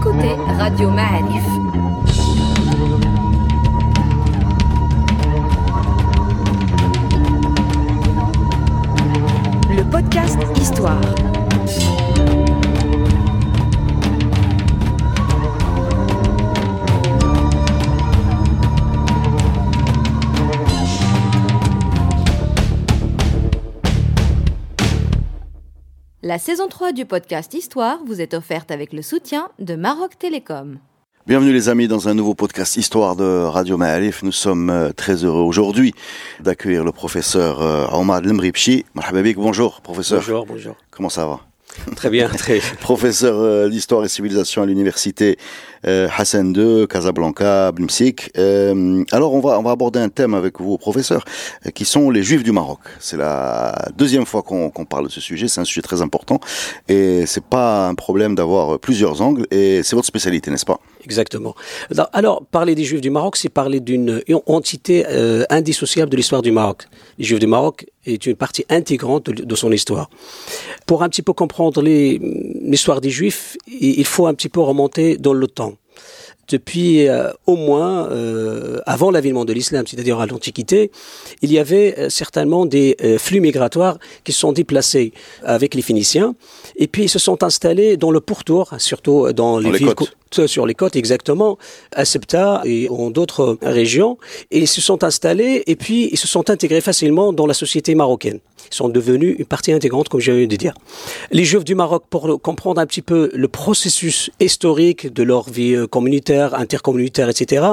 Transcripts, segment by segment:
écoutez Radio Ma'arif. La saison 3 du podcast Histoire vous est offerte avec le soutien de Maroc Télécom. Bienvenue les amis dans un nouveau podcast Histoire de Radio Ma'alif. Nous sommes euh, très heureux aujourd'hui d'accueillir le professeur euh, Omar Lemripchi. bonjour professeur. Bonjour, bonjour. Comment ça va? Très bien, très Professeur euh, d'histoire et civilisation à l'université euh, Hassan II, Casablanca, Blimsik. Euh, alors on va on va aborder un thème avec vous, professeur, qui sont les Juifs du Maroc. C'est la deuxième fois qu'on qu'on parle de ce sujet. C'est un sujet très important et c'est pas un problème d'avoir plusieurs angles. Et c'est votre spécialité, n'est-ce pas? Exactement. Alors, parler des Juifs du Maroc, c'est parler d'une entité euh, indissociable de l'histoire du Maroc. Les Juifs du Maroc est une partie intégrante de, de son histoire. Pour un petit peu comprendre l'histoire des Juifs, il faut un petit peu remonter dans le temps depuis euh, au moins euh, avant l'avènement de l'islam, c'est-à-dire à, l'Antiquité, il y avait euh, certainement des euh, flux migratoires qui se sont déplacés avec les Phéniciens et puis ils se sont installés dans le pourtour, surtout dans les, Dans les villes côtes. Co- sur les côtes exactement, à Septa et en d'autres régions, et ils se sont installés et puis ils se sont intégrés facilement dans la société marocaine. Ils sont devenus une partie intégrante, comme j'ai eu de dire. Les Juifs du Maroc, pour comprendre un petit peu le processus historique de leur vie euh, communautaire, intercommunautaire, etc.,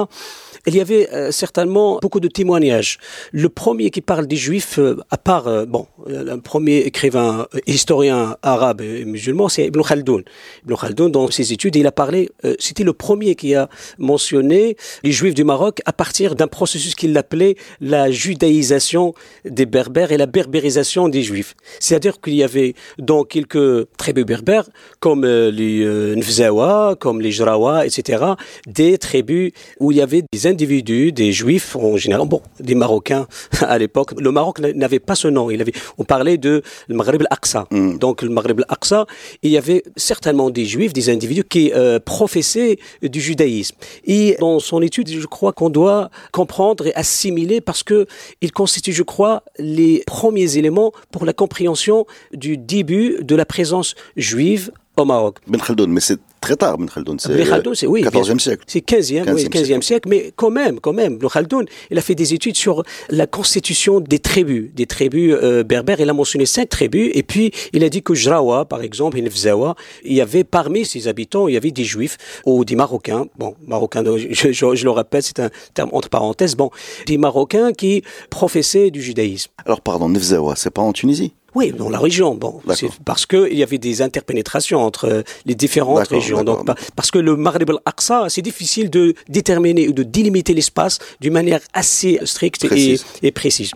il y avait euh, certainement beaucoup de témoignages. Le premier qui parle des Juifs, euh, à part, euh, bon, euh, le premier écrivain, euh, historien arabe et musulman, c'est Ibn Khaldoun. Ibn Khaldoun, dans ses études, il a parlé, euh, c'était le premier qui a mentionné les Juifs du Maroc à partir d'un processus qu'il appelait la judaïsation des Berbères et la berbérisation des Juifs. C'est-à-dire qu'il y avait dans quelques tribus berbères, comme euh, les euh, Nfzawa, comme les Jrawa, etc., des tribus où il y avait des individus, des Juifs en général, bon, des Marocains à l'époque. Le Maroc n'a- n'avait pas ce nom. Il avait, on parlait de le Maghreb al-Aqsa. Donc le Maghreb al-Aqsa, il y avait certainement des Juifs, des individus qui euh, professaient du judaïsme. Et dans son étude, je crois qu'on doit comprendre et assimiler parce que il constitue, je crois, les premiers éléments pour la compréhension du début de la présence juive au Maroc. Ben Khaldoun, mais c'est très tard. C'est Ibn Khaldoun, c'est oui, bien 14e sûr. siècle. C'est 15e, oui, 15e 15e siècle. mais quand même, quand même, Ibn Khaldoun, il a fait des études sur la constitution des tribus, des tribus euh, berbères. Il a mentionné cinq tribus, et puis il a dit que Jrawa, par exemple, et Nefzawa, il y avait parmi ses habitants, il y avait des Juifs ou des Marocains. Bon, Marocains, je, je- je le répète, c'est un terme entre parenthèses. Bon, des Marocains qui professaient du judaïsme. Alors pardon, Nefzawa, c'est pas en Tunisie? Oui, dans la région. Bon, c'est parce que il y avait des interpénétrations entre euh, les différentes régions. Donc, pa- parce que le Maghreb al-Aqsa, c'est difficile de déterminer ou de délimiter l'espace d'une manière assez stricte et, Précise. et précise.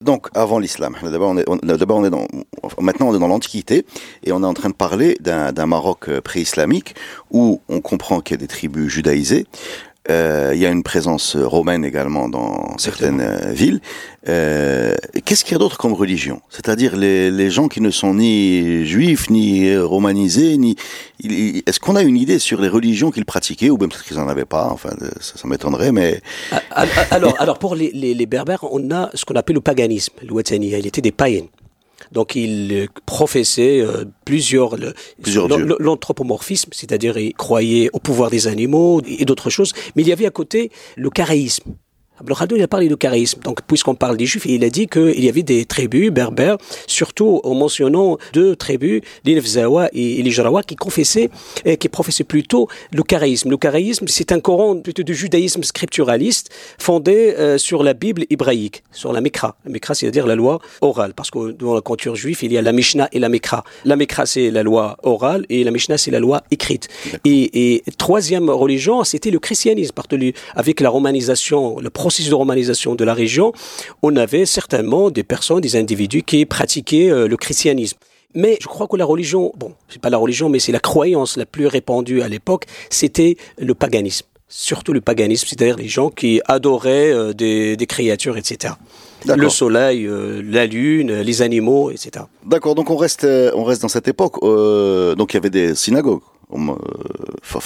Donc, avant l'islam. D'abord, on est, on- on est dans, maintenant, on est dans l'Antiquité et on est en train de parler d'un, d'un Maroc euh, pré-islamique où on comprend qu'il y a des tribus judaïsées. Euh, il y a une présence euh, romaine également dans certaines euh, villes. Euh, qu'est-ce qu'il y a d'autre comme religion? C'est-à-dire les, les gens qui ne sont ni juifs, ni romanisés, ni. Est-ce qu'on a une idée sur les religions qu'ils pratiquaient ou même peut-être qu'ils en avaient pas? Enfin, ça, ça m'étonnerait, mais Ah, ah, ah, Alors, alors pour les, les, les Berbères, on a ce qu'on appelle le paganisme, le Wataniya. Il était des païens. Donc, ils euh, professaient euh, plusieurs, l'anthropomorphisme, c'est-à-dire ils croyaient au pouvoir des animaux et d'autres choses. Mais il y avait à côté le charaïsme. Abdel Khadoun, il a parlé de charaïsme. Donc, puisqu'on parle des Juifs, il a dit qu'il y avait des tribus berbères, surtout en mentionnant deux tribus, les Nefzawa et les Jarawa, qui confessaient, qui professaient plutôt le charaïsme. Le charaïsme, c'est un courant plutôt de judaïsme scripturaliste fondé euh, sur la Bible hébraïque, sur la Mekra. La Mekra, c'est-à-dire la loi orale, parce que dans la culture juive, il y a la Mishnah et la Mekra. La Mekra, c'est la loi orale, et la Mishnah, c'est la loi écrite. Et, et troisième religion, c'était le christianisme, parce que avec la romanisation, le processus de romanisation de la région, on avait certainement des personnes, des individus qui pratiquaient euh, le christianisme. Mais je crois que la religion, bon, c'est pas la religion, mais c'est la croyance la plus répandue à l'époque, c'était le paganisme. Surtout le paganisme, c'est-à-dire les gens qui adoraient euh, des, des créatures, etc. Le soleil, euh, la lune, les animaux, etc. D'accord, donc on reste, euh, on reste dans cette époque. euh, donc il y avait des synagogues. euh,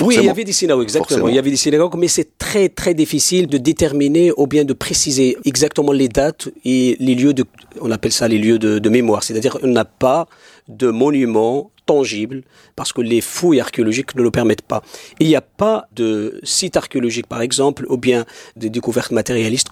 Oui, il y avait des synagogues, exactement. Forcément. Il y avait des synagogues, mais c'est très très difficile de déterminer ou bien de préciser exactement les dates et les lieux de, on appelle ça les lieux de, de mémoire. C'est-à-dire on n'a pas de monuments tangibles parce que les fouilles archéologiques ne le permettent pas. Il n'y a pas de site archéologique, par exemple, ou bien des découvertes matérialistes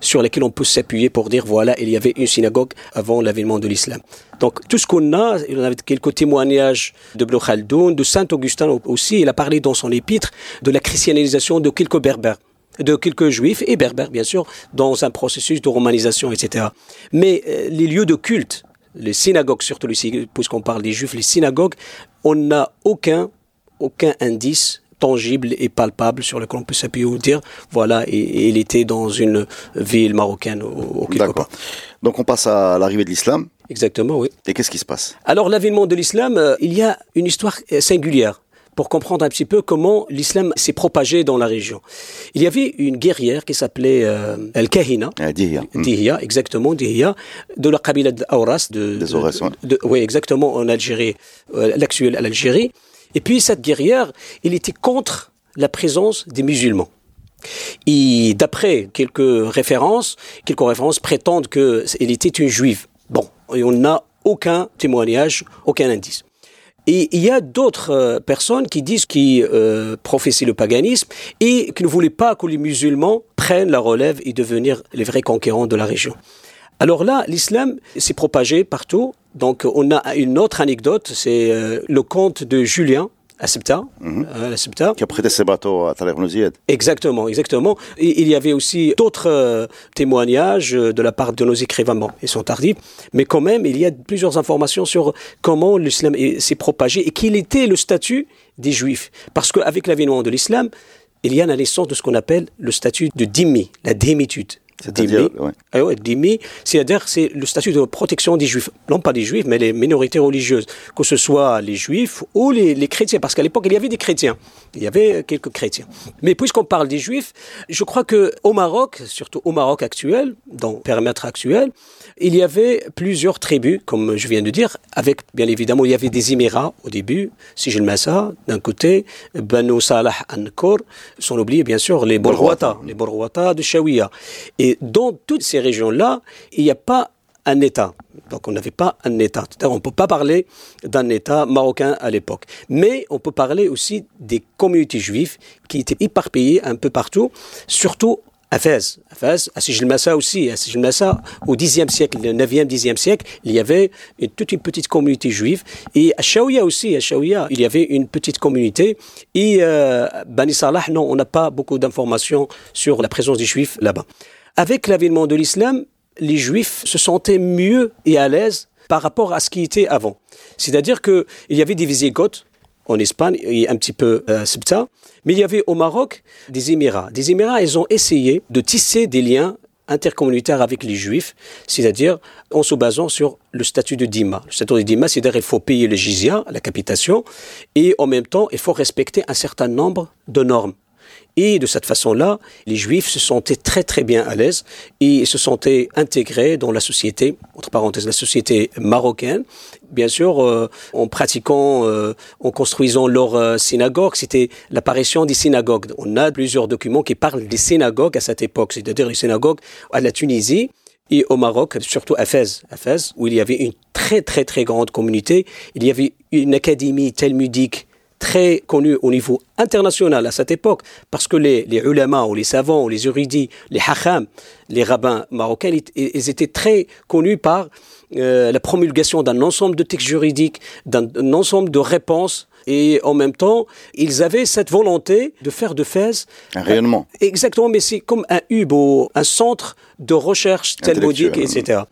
sur lesquelles on peut s'appuyer pour dire voilà, il y avait une synagogue avant l'avènement de l'islam. Donc tout ce qu'on a, il y avait quelques témoignages de Ibn Khaldoun, de Saint Augustin aussi, il a parlé dans son épître de la christianisation de quelques berbères de quelques juifs et berbères bien sûr dans un processus de romanisation etc. Mais euh, les lieux de culte, les synagogues surtout puisqu'on parle des juifs, les synagogues, on n'a aucun aucun indice tangible et palpable sur lequel on peut s'appuyer ou dire voilà et, et il était dans une ville marocaine ou, ou quelque part. Donc on passe à l'arrivée de l'islam. Exactement, oui. Et qu'est-ce qui se passe? Alors l'avènement de l'islam, euh, il y a une histoire euh, singulière pour comprendre un petit peu comment l'islam s'est propagé dans la région. Il y avait une guerrière qui s'appelait euh, Al-Kahina, Ah, Dihya. Hmm. Dihya, exactement, Dihya, de la Kabila d'Auras. De, Des Aurès, ouais. de- oui, exactement, en Algérie, euh, l'actuelle Algérie. Et puis cette guerrière, il était contre la présence des musulmans. Et d'après quelques références, quelques références prétendent qu'elle était une juive. Bon, et on n'a aucun témoignage, aucun indice. Et il y a d'autres euh, personnes qui disent qu'ils euh, prophétient le paganisme et qui ne voulaient pas que les musulmans prennent la relève et devenir les vrais conquérants de la région. Alors là, l'islam s'est propagé partout. Donc on a une autre anecdote, c'est euh, le conte de Julien à Septa. euh, à Septa. Qui a prêté ses bateaux à Nouzied. Exactement, exactement. Et il y avait aussi d'autres euh, témoignages de la part de nos écrivains. Ils sont tardifs, mais quand même, il y a plusieurs informations sur comment l'islam est- s'est propagé et quel était le statut des juifs. Parce qu'avec l'avènement de l'islam, il y a la naissance de ce qu'on appelle le statut de dhimmi, la démitude. C'est-à-dire, ouais. Ah ouais, c'est-à-dire c'est le statut de protection des juifs, non pas des juifs, mais les minorités religieuses, que ce soit les juifs ou les, les chrétiens, parce qu'à l'époque il y avait des chrétiens, il y avait quelques chrétiens. Mais puisqu'on parle des juifs, je crois que au Maroc, surtout au Maroc actuel, dans le périmètre actuel, il y avait plusieurs tribus, comme je viens de dire, avec bien évidemment il y avait des émirats au début, Sijil Massa d'un côté, Banu Salah Ankor, sans oublier bien sûr les Borwata, les Borwata de Shawiya. Et dans toutes ces régions-là, il n'y a pas un État. Donc on n'avait pas un État. On ne peut pas parler d'un État marocain à l'époque. Mais on peut parler aussi des communautés juives qui étaient éparpillées un peu partout, surtout à Fès. À Fès, à aussi. À Sijil Massa, au Xe siècle, le 9e, 10e siècle, il y avait une- toute une petite communauté juive. Et à Shawiya aussi, à Shawiya, il y avait une petite communauté. Et euh, Bani Salah, non, on n'a pas beaucoup d'informations sur la présence des juifs là-bas. Avec l'avènement de l'islam, les juifs se sentaient mieux et à l'aise par rapport à ce qui était avant. C'est-à-dire qu'il y avait des Visigoths en Espagne et un petit peu euh, Ceuta, mais il y avait au Maroc des Émirats. Des Émirats, ils ont essayé de tisser des liens intercommunautaires avec les Juifs, c'est-à-dire en se basant sur le statut de Dima. Le statut de Dima, c'est-à-dire qu'il faut payer le jizya, la capitation, et en même temps, il faut respecter un certain nombre de normes. Et de cette façon-là, les Juifs se sentaient très très bien à l'aise et se sentaient intégrés dans la société, entre parenthèses, la société marocaine. Bien sûr, euh, en pratiquant, euh, en construisant leur euh, synagogue, c'était l'apparition des synagogues. On a plusieurs documents qui parlent des synagogues à cette époque, c'est-à-dire les synagogues à la Tunisie et au Maroc, surtout à Fès, Fès, où il y avait une très très très grande communauté. Il y avait une académie talmudique très connue au niveau international à cette époque, parce que les, les ulama ou les savants ou les érudits, les hacham, les rabbins marocains, ils, ils étaient très connus par euh, la promulgation d'un ensemble de textes juridiques, d'un ensemble de réponses, et en même temps, ils avaient cette volonté de faire de Fès Un rayonnement. Exactement, mais c'est comme un hub, un centre de recherche Intellectuel. etc.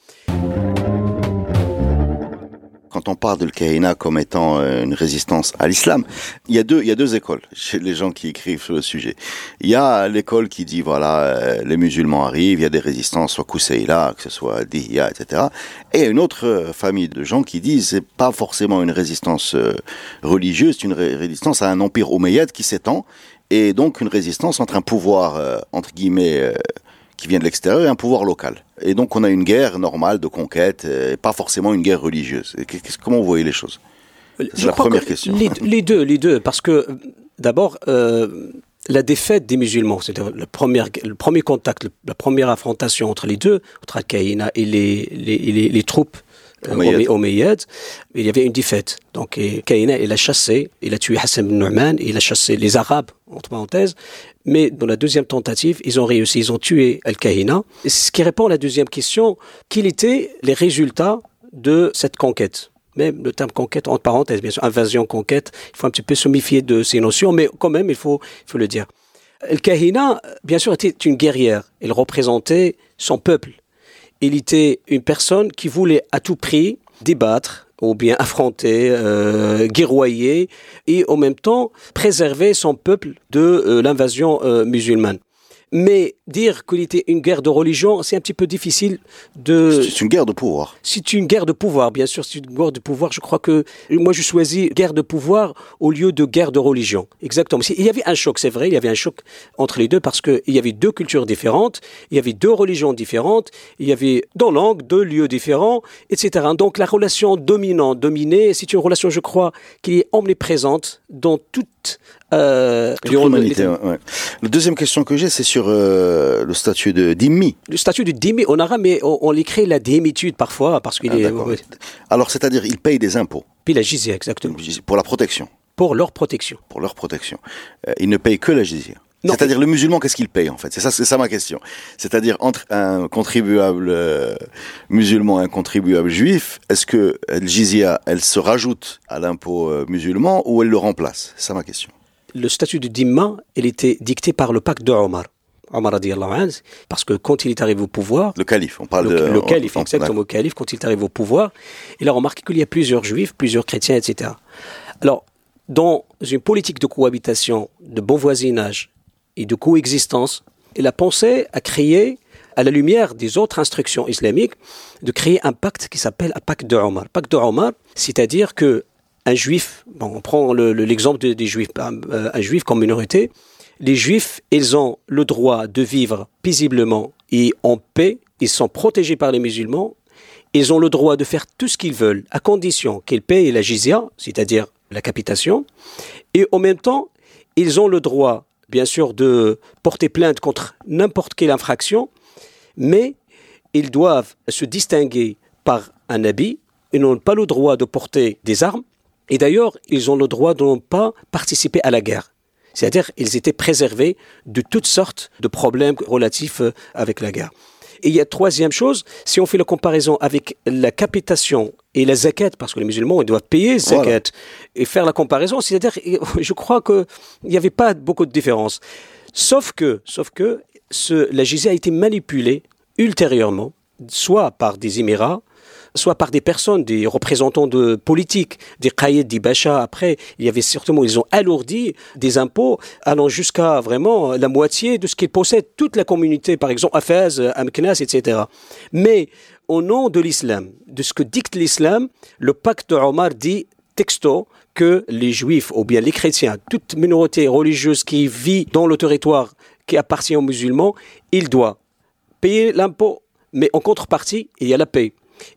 Quand on parle de l'Kaïna comme étant euh, une résistance à l'islam, il y a deux, il y a deux écoles chez les gens qui écrivent sur le sujet. Il y a l'école qui dit voilà, euh, les musulmans arrivent, il y a des résistances, soit Kousseïla, que ce soit Dihya, etc. Et il y a une autre euh, famille de gens qui disent c'est pas forcément une résistance religieuse, c'est une ré- résistance à un empire omeyyade qui s'étend et donc une résistance entre un pouvoir entre guillemets qui vient de l'extérieur et un pouvoir local. Et donc on a une guerre normale de conquête, et pas forcément une guerre religieuse. Comment vous voyez les choses? C'est la première question. Les, deux, les deux, parce que d'abord, euh, la défaite des musulmans, c'est-à-dire le premier, le premier contact, la première affrontation entre les deux, entre Al-Qaïna et les, les, les, troupes euh, Omeyyades, il y avait une défaite. Donc il a chassé, il a tué Hassan Nu'man, il a chassé les Arabes, entre parenthèses, mais dans la deuxième tentative, ils ont réussi, ils ont tué Al-Qaïna. Ce qui répond à la deuxième question, quels étaient les résultats de cette conquête? Même le terme conquête, entre parenthèses, bien sûr, invasion, conquête, il faut un petit peu se méfier de ces notions, mais quand même, il faut, il faut le dire. El-Kahina, bien sûr, était une guerrière. Elle représentait son peuple. Il était une personne qui voulait à tout prix débattre ou bien affronter, euh, guerroyer et en même temps préserver son peuple de euh, l'invasion euh, musulmane. Mais dire qu'il était une guerre de religion, c'est un petit peu difficile de. C'est une guerre de pouvoir. C'est une guerre de pouvoir, bien sûr, c'est une guerre de pouvoir. Je crois que moi, je choisis guerre de pouvoir au lieu de guerre de religion. Exactement. Il y avait un choc, c'est vrai, il y avait un choc entre les deux parce qu'il y avait deux cultures différentes, il y avait deux religions différentes, il y avait deux langues, deux lieux différents, etc. Donc la relation dominant-dominée, c'est une relation, je crois, qui est omniprésente dans toute euh. Ouais. La deuxième question que j'ai, c'est sur euh, le statut de dhimmi. Le statut de dhimmi on arabe, mais on, l'écrit la démitude parfois parce qu'il ah, est. Alors, c'est-à-dire, ils payent des impôts. Puis la jizya, exactement. Pour la protection. Pour leur protection. Pour leur protection. Euh, ils ne payent que la jizya. C'est-à-dire le musulman, qu'est-ce qu'il paye en fait? C'est ça, c'est ça ma question. C'est-à-dire entre un contribuable euh, musulman et un contribuable juif, est-ce que la jizya, elle se rajoute à l'impôt musulman ou elle le remplace? C'est ça ma question le statut de Dimma, il était dicté par le pacte de Omar. Omar parce que quand il est arrivé au pouvoir, le calife, on parle de le calife, exactement, le calife, quand il est arrivé au pouvoir, il a remarqué qu'il y a plusieurs juifs, plusieurs chrétiens, etc. Alors, dans une politique de cohabitation, de bon voisinage et de coexistence, il a pensé à créer, à la lumière des autres instructions islamiques, de créer un pacte qui s'appelle un pacte de Omar. Pacte de Omar, c'est-à-dire que un juif, on prend l'exemple des juifs, euh, un juif comme minorité, les juifs, ils ont le droit de vivre paisiblement et en paix, ils sont protégés par les musulmans, ils ont le droit de faire tout ce qu'ils veulent, à condition qu'ils payent la jizya, c'est-à-dire la capitation, et en même temps, ils ont le droit, bien sûr, de porter plainte contre n'importe quelle infraction, mais ils doivent se distinguer par un habit, ils n'ont pas le droit de porter des armes, et d'ailleurs, ils ont le droit de ne pas participer à la guerre. C'est-à-dire, ils étaient préservés de toutes sortes de problèmes relatifs euh, avec la guerre. Et il y a troisième chose, si on fait la comparaison avec la capitation et la zakat, parce que les musulmans ils doivent payer zakat, et faire la comparaison, c'est-à-dire, je crois qu'il n'y avait pas beaucoup de différence. Sauf que, sauf que ce, la jizya a été manipulée ultérieurement, soit par des Émirats, soit par des personnes, des représentants de politiques, des qaïds, des bachas. Après, il y avait certainement, ils ont alourdi des impôts allant jusqu'à vraiment la moitié de ce qu'ils possèdent, toute la communauté, par exemple, Afaz, Amknas, etc. Mais au nom de l'islam, de ce que dicte l'islam, le pacte de Omar dit texto que les juifs ou bien les chrétiens, toute minorité religieuse qui vit dans le territoire qui appartient aux musulmans, il doit payer l'impôt, mais en contrepartie, il y a la paix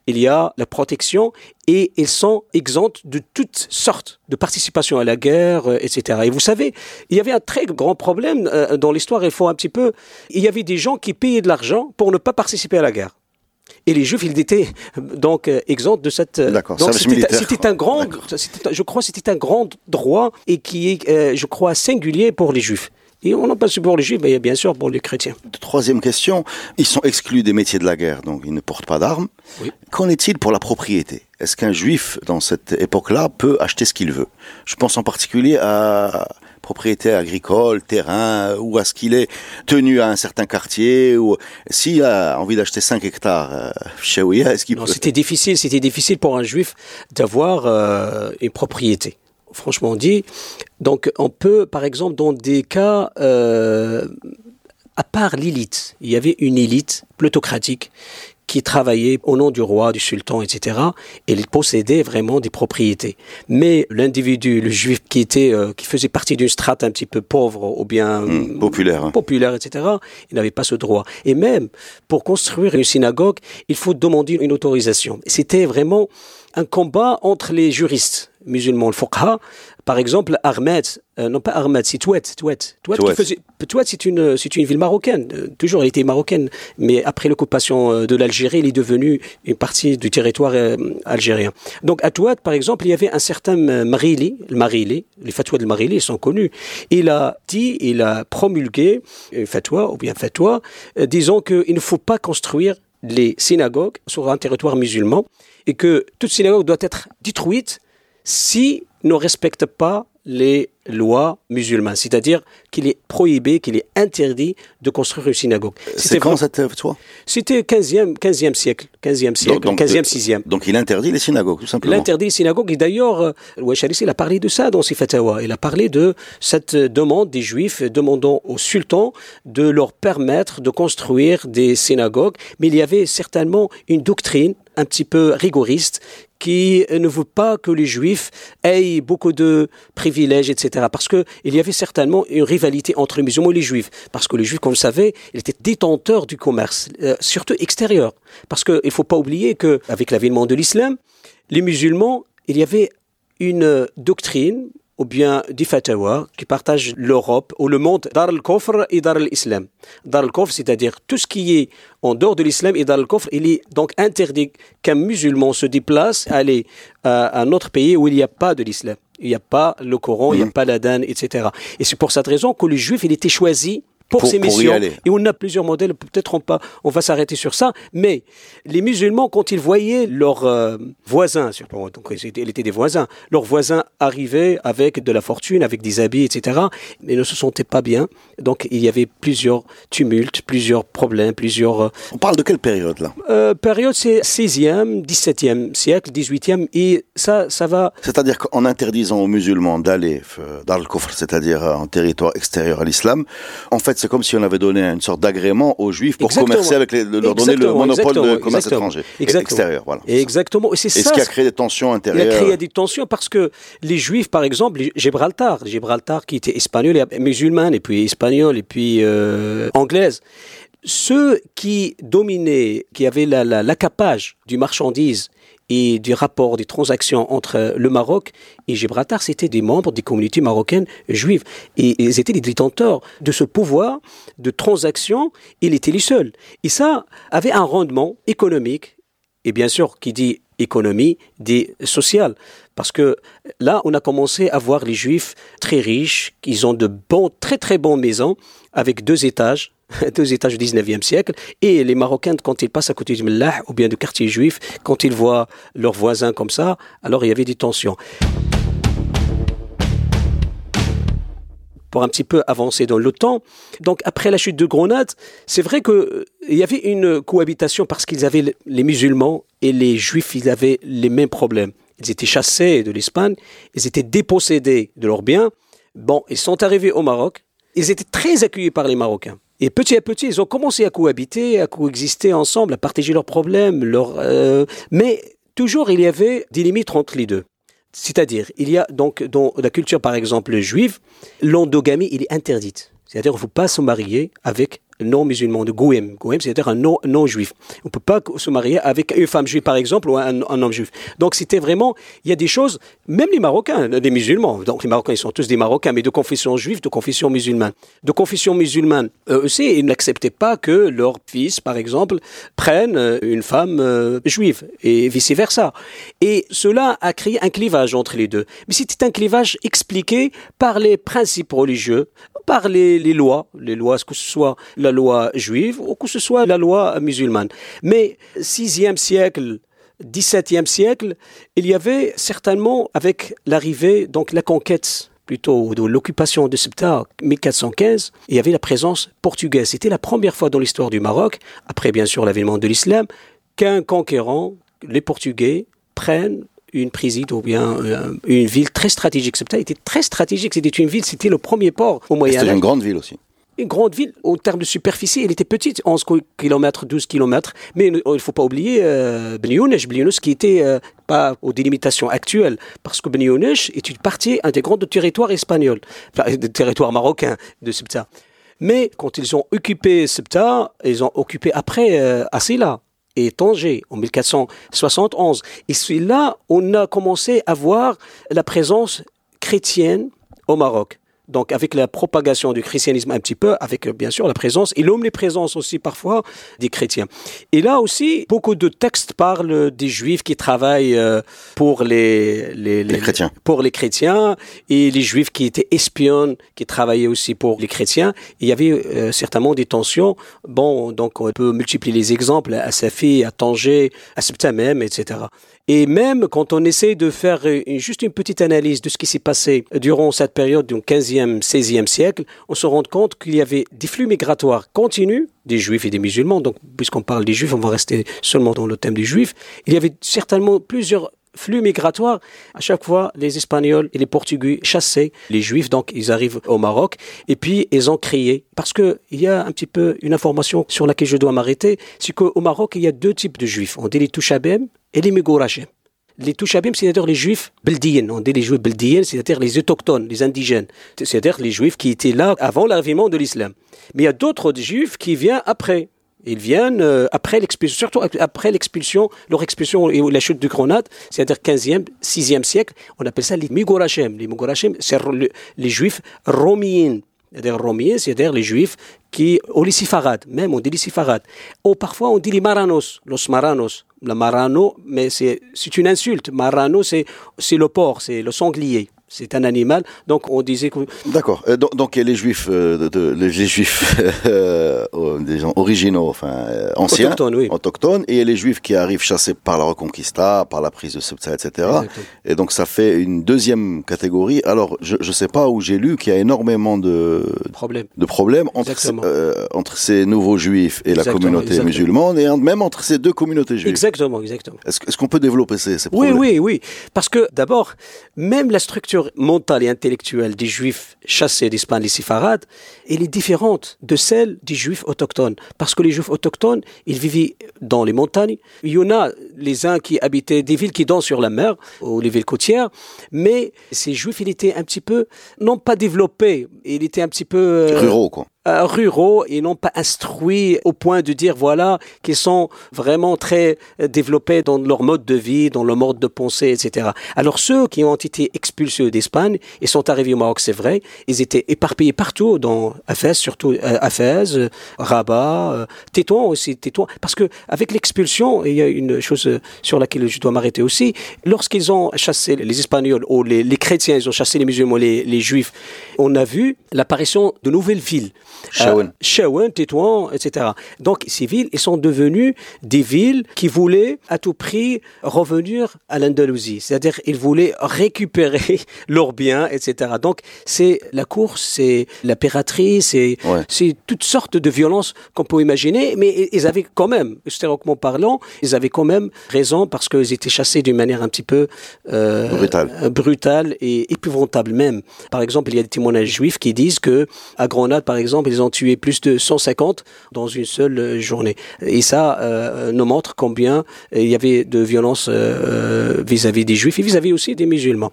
il y a la protection et ils sont exempts de toutes sortes de participation à la guerre, euh, etc. Et vous savez, il y avait un très grand problème euh, dans l'histoire, il faut un petit peu, il y avait des gens qui payaient de l'argent pour ne pas participer à la guerre. Et les Juifs, ils étaient donc euh, exempts de cette. D'accord. C'était un grand, je crois, c'était un grand droit et qui est, je crois, singulier pour les Juifs. Et on n'a pas pour les juifs, mais bien sûr pour les chrétiens. Troisième question, ils sont exclus des métiers de la guerre, donc ils ne portent pas d'armes. Qu'en est-il pour la propriété? Est-ce qu'un juif, dans cette époque-là, peut acheter ce qu'il veut? Je pense en particulier à propriété agricole, terrain, ou à ce qu'il est tenu à un certain quartier, ou s'il a envie d'acheter 5 hectares euh, chez Ouya, est-ce qu'il peut... C'était difficile, c'était difficile pour un juif d'avoir euh, une propriété franchement dit. Donc on peut, par exemple, dans des cas, euh, à part l'élite, il y avait une élite plutocratique qui travaillaient au nom du roi, du sultan, etc. Et ils possédaient vraiment des propriétés. Mais l'individu, le juif qui était, euh, qui faisait partie d'une strate un petit peu pauvre ou bien Hmm, populaire. hein. populaire, etc., il n'avait pas ce droit. Et même pour construire une synagogue, il faut demander une autorisation. C'était vraiment un combat entre les juristes musulmans, le fuqaha. Par exemple, Ahmed, euh, non pas Ahmed, c'est Touet, Touet. Touet, c'est une, c'est une ville marocaine. Euh, toujours, elle était marocaine. Mais après l'occupation euh, de l'Algérie, elle est devenue une partie du territoire euh, algérien. Donc, à Touet, par exemple, il y avait un certain euh, Marili, le Marili, les fatwas de Marili sont connus. Il a dit, il a promulgué une fatwa, ou bien fatwa, euh, disant qu'il ne faut pas construire les synagogues sur un territoire musulman et que toute synagogue doit être détruite si ne respecte pas les lois musulmanes, c'est-à-dire qu'il est prohibé, qu'il est interdit de construire une synagogue. C'est quand vraiment- cette œuvre, toi? C'était 15e, 15e siècle, 15e siècle, Donc, donc, 15e, euh, 6e. Donc il interdit les synagogues, tout simplement. L'interdit des synagogues, et d'ailleurs, euh, le Wesh il a parlé de ça dans ses fatwas. Il a parlé de cette euh, demande des Juifs demandant au sultan de leur permettre de construire des synagogues, mais il y avait certainement une doctrine un petit peu rigoriste qui ne veut pas que les Juifs aient beaucoup de privilèges, etc. Parce que il y avait certainement une rivalité entre les musulmans et les Juifs. Parce que les Juifs, comme vous le savez, ils étaient détenteurs du commerce, euh, surtout extérieur. Parce qu'il ne faut pas oublier qu'avec l'avènement de l'islam, les musulmans, il y avait une doctrine ou bien des fatwas qui partagent l'Europe ou le monde Dar al-Kofr et Dar al-Islam. Dar al-Kofr, c'est-à-dire tout ce qui est en dehors de l'islam et Dar al-Kofr, il est donc interdit qu'un musulman se déplace, aller à un autre pays où il n'y a pas de l'islam. Il n'y a pas le Coran, il n'y a pas l'Adan, etc. Et c'est pour cette raison que le juif, il était choisi pour, y missions. Et on a plusieurs modèles, peut-être on, pas, on va s'arrêter sur ça, mais les musulmans, quand ils voyaient leurs euh, voisins, donc ils étaient, ils étaient des voisins, leurs voisins arrivaient avec de la fortune, avec des habits, etc., mais ne se sentaient pas bien. Donc il y avait plusieurs tumultes, plusieurs problèmes, plusieurs euh, On parle de quelle période là? euh, périodes, c'est 16e, 17e siècle, 18e, et ça, ça va C'est-à-dire qu'en interdisant aux musulmans d'aller euh, dans le coffre, c'est-à-dire en territoire extérieur à l'islam, en fait, c'est comme si on avait donné une sorte d'agrément aux juifs pour Exactement. commercer avec les, leur donner le Exactement, monopole de commerce exactement. étranger, Exactement. extérieur, voilà. Exactement. Et c'est ça. ce qui a créé des tensions Il a intérieures. créé des tensions parce que les Juifs, par exemple, Gibraltar, Gibraltar qui était espagnol et musulman, et puis espagnol, et puis euh, anglaise, ceux qui dominaient, qui avaient la- la- l'accapage du marchandise et du rapport des transactions entre le Maroc et Gibraltar, c'était des membres des communautés marocaines juives. Et ils étaient les détenteurs de ce pouvoir de transaction, ils étaient les seuls. Et ça avait un rendement économique et bien sûr, qui dit économie, dit social. Parce que là, on a commencé à voir les juifs très riches, qui ont de bons, très très bonnes maisons, avec deux étages, deux étages du 19e siècle. Et les Marocains, quand ils passent à côté du Mellah, ou bien du quartier juif, quand ils voient leurs voisins comme ça, alors il y avait des tensions. pour un petit peu avancer dans le temps. Donc après la chute de Grenade, c'est vrai que euh, il y avait une cohabitation parce qu'ils avaient le- les musulmans et les juifs, ils avaient les mêmes problèmes. Ils étaient chassés de l'Espagne, ils étaient dépossédés de leurs biens. Bon, ils sont arrivés au Maroc, ils étaient très accueillis par les Marocains. Et petit à petit, ils ont commencé à cohabiter, à coexister ensemble, à partager leurs problèmes, leurs, euh, mais toujours il y avait des limites entre les deux. C'est-à-dire, il y a donc dans la culture, par exemple, juive, l'endogamie, il est interdite. C'est-à-dire, il ne faut pas se marier avec non-musulman de Goem. Goem, c'est-à-dire un non- non-juif. on ne peut pas se marier avec une femme juive, par exemple, ou un, homme juif. Donc, c'était vraiment, il y a des choses, même les Marocains, des musulmans, donc les Marocains, ils sont tous des Marocains, mais de confession juive, de confession musulmane. De confession musulmane, eux aussi, ils n'acceptaient pas que leur fils, par exemple, prenne euh, une femme euh, juive, et vice-versa. Et cela a créé un clivage entre les deux. Mais c'était un clivage expliqué par les principes religieux, par les, les lois, les lois, que ce soit la loi juive ou que ce soit la loi musulmane. Mais 6e siècle, 17e siècle, il y avait certainement, avec l'arrivée, donc la conquête plutôt de l'occupation de Septa 1415, il y avait la présence portugaise. C'était la première fois dans l'histoire du Maroc, après bien sûr l'avènement de l'islam, qu'un conquérant, les Portugais, prennent une préside ou bien euh, une ville très stratégique. Septa était très stratégique. C'était une ville, c'était le premier port au Et Moyen C'était une grande ville aussi. Une grande ville, au terme de superficie, elle était petite, 11 km, 12 km. Mais il ne faut pas oublier euh, qui était euh, pas aux délimitations actuelles, parce que Ben est une partie intégrante du territoire espagnol, enfin, du territoire marocain de Ceuta. Mais quand ils ont occupé Ceuta, ils ont occupé après euh, Asila et Tanger en 1471. Et c'est là on a commencé à voir la présence chrétienne au Maroc donc avec la propagation du christianisme un petit peu, avec euh, bien sûr la présence et l'omniprésence aussi parfois des chrétiens. Et là aussi, beaucoup de textes parlent des juifs qui travaillent euh, pour les, les, les, chrétiens. Pour les chrétiens et les juifs qui étaient espions, qui travaillaient aussi pour les chrétiens. il y avait euh, certainement des tensions. Bon, donc on peut multiplier les exemples à Safi, à Tanger, à Septa même, etc. Et même quand on essaie de faire juste une petite analyse de ce qui s'est passé durant cette période du 15e, 16e siècle, on se rend compte qu'il y avait des flux migratoires continus des juifs et des musulmans. Donc, puisqu'on parle des juifs, on va rester seulement dans le thème des juifs. Il y avait certainement plusieurs flux migratoires. À chaque fois, les Espagnols et les Portugais chassaient les Juifs, donc ils arrivent au Maroc, et puis ils ont crié. Parce qu'il y a un petit peu une information sur laquelle je dois m'arrêter, c'est qu'au Maroc, il y a deux types de Juifs. On dit les Touchabem et les Migorachem. Les Touchabim, c'est-à-dire les Juifs beldiens. On dit les Juifs beldiens, c'est-à-dire les autochtones, les indigènes. C'est-à-dire les Juifs qui étaient là avant l'arrivée de l'islam. Mais il y a d'autres Juifs qui viennent après. Ils viennent euh, après l'expulsion, surtout après l'expulsion, leur expulsion et la chute de Grenade, c'est-à-dire 15e, 6e siècle. On appelle ça les Migorachem. Les Migorachem, c'est les Juifs romiens. C'est-à-dire c'est-à-dire les Juifs qui, ou les même on dit les. Ou parfois on dit les Maranos, los Maranos. Le Marano, mais c'est une insulte. Marano, c'est le porc, c'est le sanglier c'est un animal. Donc on disait que. D'accord. Euh, donc, donc les juifs, euh, de, les, juifs euh, originaux, enfin anciens, autochtones, oui. autochtones, et les juifs qui arrivent chassés par la Reconquista, par la prise de Septa, etc. Et donc ça fait une deuxième catégorie. Alors je ne sais pas où j'ai lu qu'il y a énormément de problèmes, de problèmes entre entre ces nouveaux juifs et la communauté musulmane, et même entre ces deux communautés juives. Exactement, exactement. Est-ce qu'on peut développer ces, ces problèmes? Oui, oui, oui. Parce que d'abord, même la structure mentale et intellectuelle des juifs chassés d'Espagne, les séfarades, elle est différente de celle des juifs autochtones. Parce que les juifs autochtones, ils vivaient dans les montagnes. Il y en a les uns qui habitaient des villes qui dansent sur la mer, ou les villes côtières, mais ces juifs, ils étaient un petit peu, non pas développés, ils étaient un petit peu... Euh, Ruraux, quoi. Euh, ruraux et non pas instruits au point de dire voilà qu'ils sont vraiment très développés dans leur mode de vie, dans leur mode de pensée, etc. Alors ceux qui ont été expulsés d'Espagne, ils sont arrivés au Maroc, c'est vrai, ils étaient éparpillés partout dans Afès, surtout euh, Rabat, euh, Tétouan aussi, Tétouan, parce que avec l'expulsion, il y a une chose sur laquelle je dois m'arrêter aussi, lorsqu'ils ont chassé les Espagnols ou les, chrétiens, ils ont chassé les musulmans, les Juifs, on a vu l'apparition de nouvelles villes. Chaouen. Euh, Tétouan, etc. Donc ces villes, ils sont devenues des villes qui voulaient à tout prix revenir à l'Andalousie. C'est-à-dire ils voulaient récupérer leurs biens, etc. Donc c'est la course, c'est la piraterie, c'est c'est toutes sortes de violences qu'on peut imaginer, mais ils avaient quand même, historiquement parlant, ils avaient quand même raison parce qu'ils étaient chassés d'une manière un petit peu euh, brutale. brutale et épouvantable même. Par exemple, il y a des témoignages juifs qui disent que à Grenade, par exemple, ils ont tué plus de 150 dans une seule euh, journée. Et ça euh, nous montre combien euh, il y avait de violence vis-à-vis des juifs et vis-à-vis aussi des musulmans.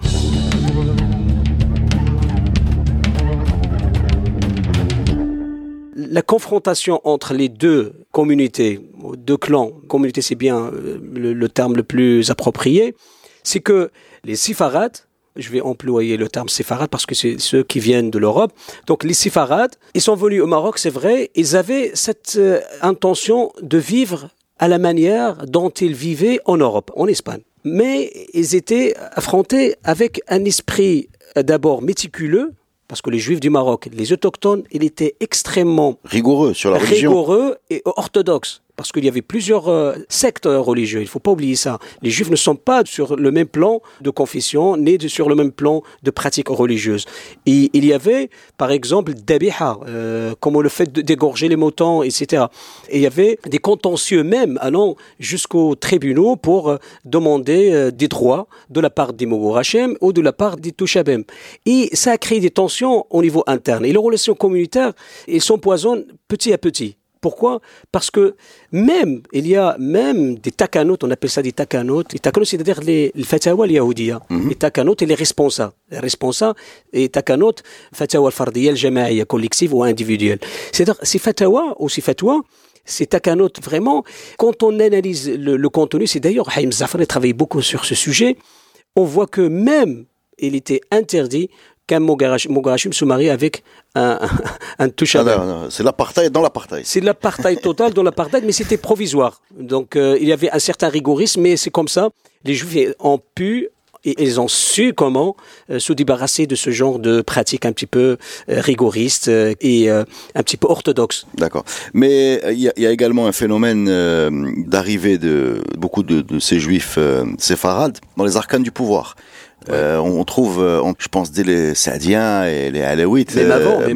la confrontation entre les deux communautés, deux clans, communauté c'est bien le, terme le plus approprié, c'est que les Sifarades, je vais employer le terme séfarade parce que c'est ceux qui viennent de l'Europe. Donc les séfarades, ils sont venus au Maroc, c'est vrai, ils avaient cette euh, intention de vivre à la manière dont ils vivaient en Europe, en Espagne. Mais ils étaient affrontés avec un esprit euh, d'abord méticuleux, parce que les juifs du Maroc, les autochtones, ils étaient extrêmement rigoureux sur la religion. Rigoureux et orthodoxes parce qu'il y avait plusieurs euh, sectes religieux. Il ne faut pas oublier ça. Les Juifs ne sont pas sur le même plan de confession, ni sur le même plan de pratique religieuse. Et il y avait, par exemple, dabiha, euh, comme le fait d'égorger les moutons, etc. Et il y avait des contentieux même allant jusqu'aux tribunaux pour euh, demander des droits de la part des Mogorachem ou de la part des Touchabem. Et ça a créé des tensions au niveau interne. Et les relations communautaires, elles s'empoisonnent petit à petit. Pourquoi? Parce que même, il y a même des takanot, on appelle ça des takanot. Les takanot, c'est-à-dire les, les fatawa al-yahoudiya. Les takanot et les responsables. Les responsables et takanot, fatawa al-fardiyya, al collective ou individuelle. C'est-à-dire, ces fatawa ou ces fatwa, ces takanot, vraiment, quand on analyse le, le contenu, c'est d'ailleurs, Haïm Zafar a travaillé beaucoup sur ce sujet, on voit que même il était interdit qu'un Mogarachim se marie avec un, un ah c'est l'apartheid dans l'apartheid. C'est l'apartheid total dans l'apartheid, mais c'était provisoire. Donc euh, il y avait un certain rigorisme, mais c'est comme ça. Les Juifs ont pu et ils ont su comment euh, se débarrasser de ce genre de pratique un petit peu euh, rigoriste et un petit peu orthodoxe. D'accord. Mais il y, a également un phénomène d'arrivée de beaucoup de, de ces juifs séfarades dans les arcanes du pouvoir. Euh, on trouve, euh, je pense, dès les Saadiens et les Alaouites, euh,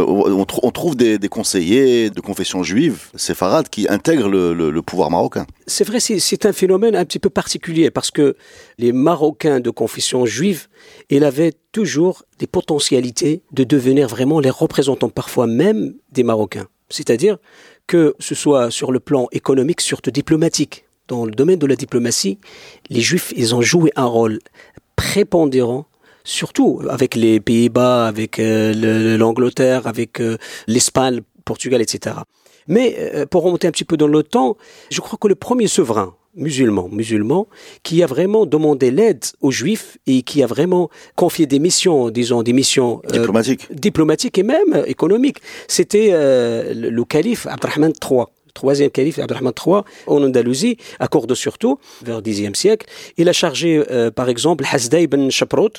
on, trouve des, conseillers de confession juive, séfarades, qui intègrent le, pouvoir marocain. C'est vrai, c'est un phénomène un petit peu particulier parce que les Marocains de confession juive, ils avaient toujours des potentialités de devenir vraiment les représentants, parfois même des Marocains. C'est-à-dire que ce soit sur le plan économique, surtout diplomatique. Dans le domaine de la diplomatie, les Juifs, ils ont joué un rôle prépondérant surtout avec les Pays-Bas, avec euh, l'Angleterre, avec euh, l'Espagne, Portugal, etc. Mais euh, pour remonter un petit peu dans le temps, je crois que le premier souverain musulman, musulman, qui a vraiment demandé l'aide aux Juifs et qui a vraiment confié des missions, disons des missions diplomatiques, diplomatiques et même économiques, c'était le calife Abdurrahman III troisième calife Abdelrahman III en Andalousie, à Cordoue surtout, vers le Xe siècle. Il a chargé, euh, par exemple, Hasday ben Shaprot,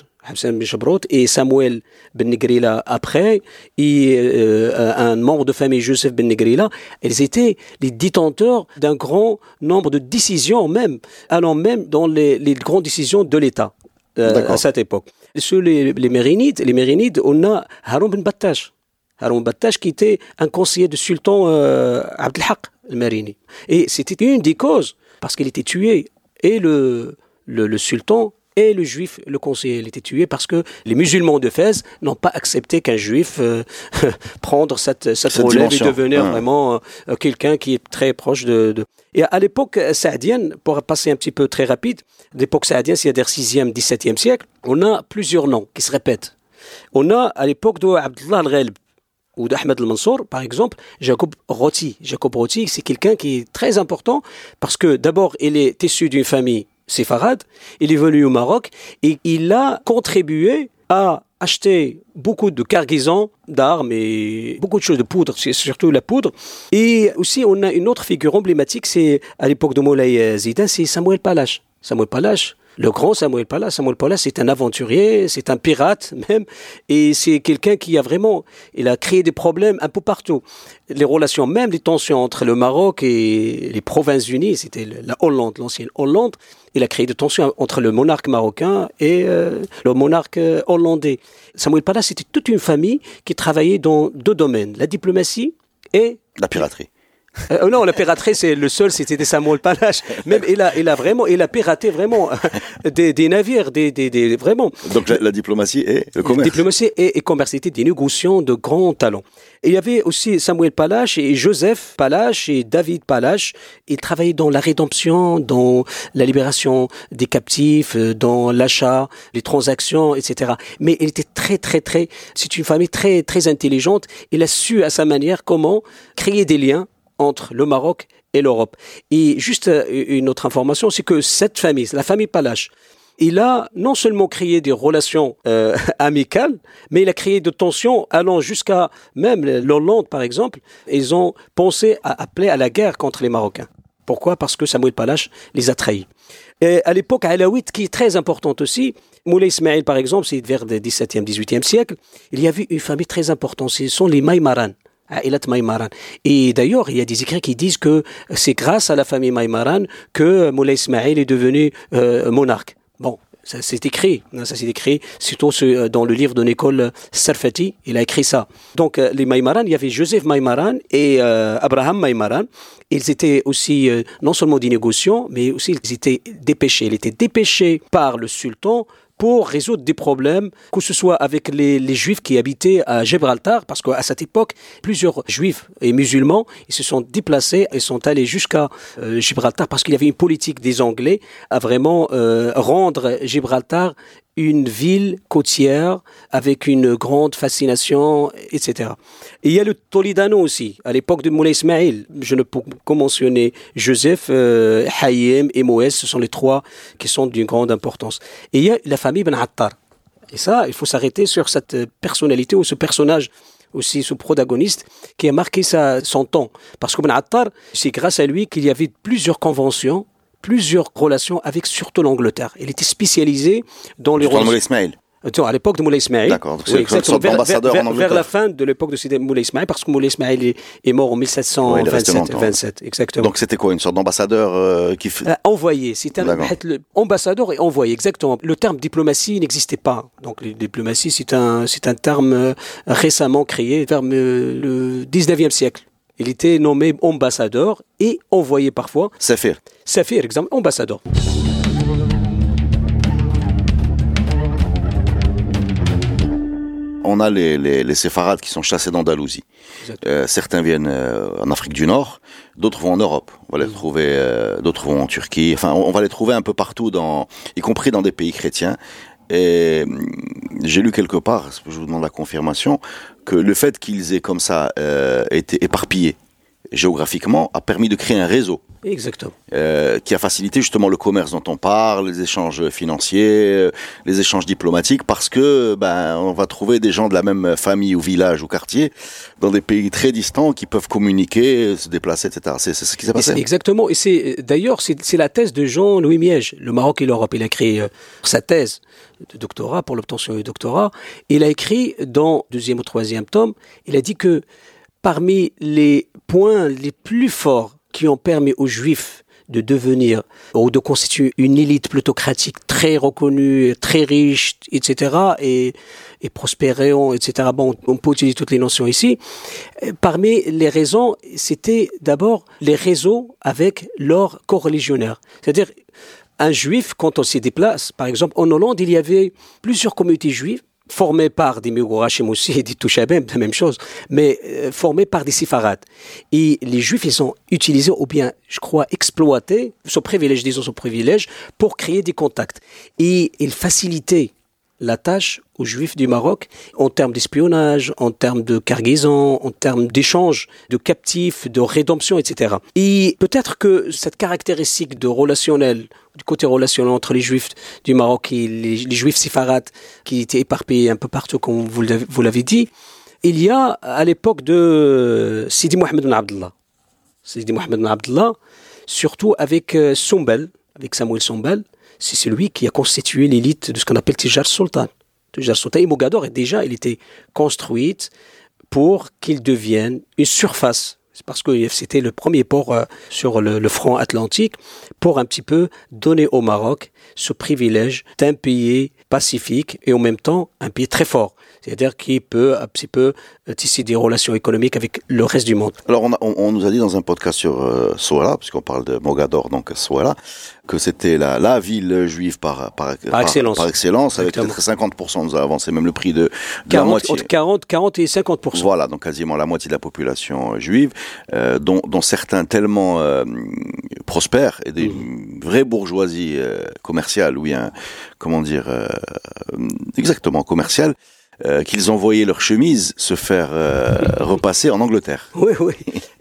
ben et Samuel ben Negrila après, et euh, un membre de famille Joseph ben Negrila. Ils étaient les détenteurs d'un grand nombre de décisions, même, allant même dans les, les grandes décisions de l'État. Euh, à cette époque. Sur les, les Mérinides, les Mérinides, on a Haroun ben Battash, Haroun Battash qui était un conseiller du sultan euh, Abdelhaq al-Marini. Et c'était une des causes, parce qu'il était tué, et le, le, sultan et le juif, le conseiller, il était tué parce que les musulmans de Fès n'ont pas accepté qu'un juif euh, prendre cette, cette, relève et devenir vraiment euh, quelqu'un qui est très proche de... de... Et à l'époque saadienne, pour passer un petit peu très rapide, l'époque saadienne, c'est-à-dire 6e, 17e siècle, on a plusieurs noms qui se répètent. On a à l'époque de Abdullah al-Ghalb, ou d'Ahmed al-Mansour, par exemple, Jacob Roti. Jacob Roti, c'est quelqu'un qui est très important parce que d'abord, il est issu d'une famille séfarade, il est venu au Maroc et il a contribué à acheter beaucoup de cargaisons d'armes et beaucoup de choses de poudre, c'est surtout la poudre. Et aussi, on a une autre figure emblématique, c'est à l'époque de Moulay Zidane, c'est Samuel Palache. Samuel Palache, le grand Samuel Palas. Samuel Palas, c'est un aventurier, c'est un pirate même, et c'est quelqu'un qui a vraiment, il a créé des problèmes un peu partout. Les relations, même les tensions entre le Maroc et les provinces unies, c'était la Hollande, l'ancienne Hollande, il a créé des tensions entre le monarque marocain et euh, le monarque euh, hollandais. Samuel Palas, c'était toute une famille qui travaillait dans deux domaines, la diplomatie et la piraterie. Euh, non, la piraterie, c'est le seul, c'était des Samuel Palache. Même, il a, il a vraiment, il a piraté vraiment des, des navires, des, des, des, vraiment. Donc la, diplomatie et le commerce. La diplomatie et, et commerce, c'était des négociants de grands talents. il y avait aussi Samuel Palache et Joseph Palache et David Palache. Ils travaillaient dans la rédemption, dans la libération des captifs, euh, dans l'achat, les transactions, etc. Mais il était très, très, très, c'est une famille très, très intelligente. Il a su à sa manière comment créer des liens entre le Maroc et l'Europe. Et juste euh, une autre information, c'est que cette famille, la famille Palache, il a non seulement créé des relations euh, amicales, mais il a créé de tensions allant jusqu'à même l'Hollande, par exemple. Ils ont pensé à appeler à la guerre contre les Marocains. Pourquoi? Parce que Samuel Palache les a trahis. Et à l'époque alaouite, qui est très importante aussi, Moulay Ismail, par exemple, c'est vers le XVIIe, XVIIIe siècle, il y avait une famille très importante, ce sont les Maïmaran. Et d'ailleurs, il y a des écrits qui disent que c'est grâce à la famille Maïmaran que Moulay Ismail est devenu euh, monarque. Bon, ça c'est écrit, hein, ça c'est écrit, surtout ce- dans le livre de Nicole Sarfati, il a écrit ça. Donc euh, les Maïmaran, il y avait Joseph Maïmaran et euh, Abraham Maïmaran. Ils étaient aussi euh, non seulement des négociants, mais aussi ils étaient dépêchés. Ils étaient dépêchés par le sultan pour résoudre des problèmes, que ce soit avec les, les juifs qui habitaient à Gibraltar, parce qu'à cette époque, plusieurs juifs et musulmans, ils se sont déplacés et sont allés jusqu'à euh, Gibraltar, parce qu'il y avait une politique des Anglais à vraiment euh, rendre Gibraltar une ville côtière avec une grande fascination, etc. Et il y a le Toledano aussi, à l'époque de Moulay Ismail. Je ne peux que mentionner Joseph, euh, et Moès, ce sont les trois qui sont d'une grande importance. Et il y a la famille Ben Attar. Et ça, il faut s'arrêter sur cette personnalité ou ce personnage aussi ce protagoniste qui a marqué sa, son temps. Parce que Ben Attar, c'est grâce à lui qu'il y avait plusieurs conventions, plusieurs relations avec surtout l'Angleterre. Il était spécialisé dans les relations. Attends, à l'époque de Moulay Ismail. D'accord, Oui, exactement. Vers, vers- en vers- la fin de l'époque de Moulay Ismail, parce que Moulay Ismail est, est mort en Ouais, il est resté 1727. longtemps. 27, exactement. Donc c'était quoi Une sorte d'ambassadeur euh, qui fait. Euh, envoyé, c'est un ambassadeur et envoyé, exactement. Le terme diplomatie n'existait pas. Donc, la diplomatie, c'est un, un terme euh, récemment créé vers euh, le 19e siècle. Il était nommé ambassadeur et envoyé parfois. Safir. Safir, exemple, ambassadeur. On a les, les, les séfarades qui sont chassés d'Andalousie. Euh, certains viennent euh, en Afrique du Nord, d'autres vont en Europe. On va les trouver, euh, d'autres vont en Turquie. Enfin, on, on va les trouver un peu partout, dans, y compris dans des pays chrétiens. Et j'ai lu quelque part, je vous demande la confirmation, que le fait qu'ils aient comme ça euh, été éparpillés géographiquement a permis de créer un réseau Exactement. euh, qui a facilité justement le commerce dont on parle, les échanges financiers, euh, les échanges diplomatiques, parce que ben on va trouver des gens de la même famille ou village ou quartier dans des pays très distants qui peuvent communiquer, se déplacer, etc. C'est ce qui s'est passé. Exactement. Et c'est d'ailleurs c'est la thèse de Jean-Louis Miège, le Maroc et l'Europe. Il a écrit euh, sa thèse de doctorat pour l'obtention du doctorat. Il a écrit dans deuxième ou troisième tome, il a dit que parmi les points les plus forts qui ont permis aux Juifs de devenir ou de constituer une élite plutocratique très reconnue, très riche, etc. et, et etc. Bon, on peut utiliser toutes les notions ici. Euh, Parmi les raisons, c'était d'abord les réseaux avec leurs coreligionnaires. C'est-à-dire, un juif, quand on s'y déplace, par exemple, en Hollande, il y avait plusieurs communautés juives formées par des Mégorachim aussi et des Touchabem, la même chose, mais euh, formées par des séfarades. Et les juifs, ils ont utilisé, ou bien, je crois, exploité ce privilège, disons ce privilège, pour créer des contacts. Et ils facilitaient la tâche aux Juifs du Maroc en termes d'espionnage, en termes de cargaison, en termes d'échange de captifs, de rédemption, etc. Et peut-être que cette caractéristique de relationnel, du côté relationnel entre les Juifs du Maroc et les, Juifs séfarades qui étaient éparpillés un peu partout, comme vous l'avez- dit, il y a à l'époque de Sidi Mohamed Abdallah, Sidi Mohamed Abdallah, surtout avec euh, Sombel, avec Samuel Sombel, c'est celui qui a constitué l'élite de ce qu'on appelle Tijar Sultan. Tijar Sultan et Mogador, déjà, il était construite pour qu'il devienne une surface. C'est parce que c'était le premier port euh, sur le, front atlantique pour un petit peu donner au Maroc ce privilège d'un pays pacifique et en même temps un pays très fort. C'est-à-dire qui peut un petit peu euh, tisser des relations économiques avec le reste du monde. Alors on nous a dit dans un podcast sur euh, Souala, puisqu'on parle de Mogador, donc Souala, que c'était la, la ville juive par, par, excellence. par excellence, avec peut-être 50%, nous a avancé même le prix de, de la 40, moitié. entre 40, 40 et 50% Voilà, donc quasiment la moitié de la population euh, juive, euh, dont, dont certains tellement euh, prospères et des Mhm. vraies bourgeoisies euh, commerciales, ou bien, comment dire, euh, exactement commerciales, euh, qu'ils envoyaient leurs chemises se faire euh, repasser en Angleterre. Oui, oui.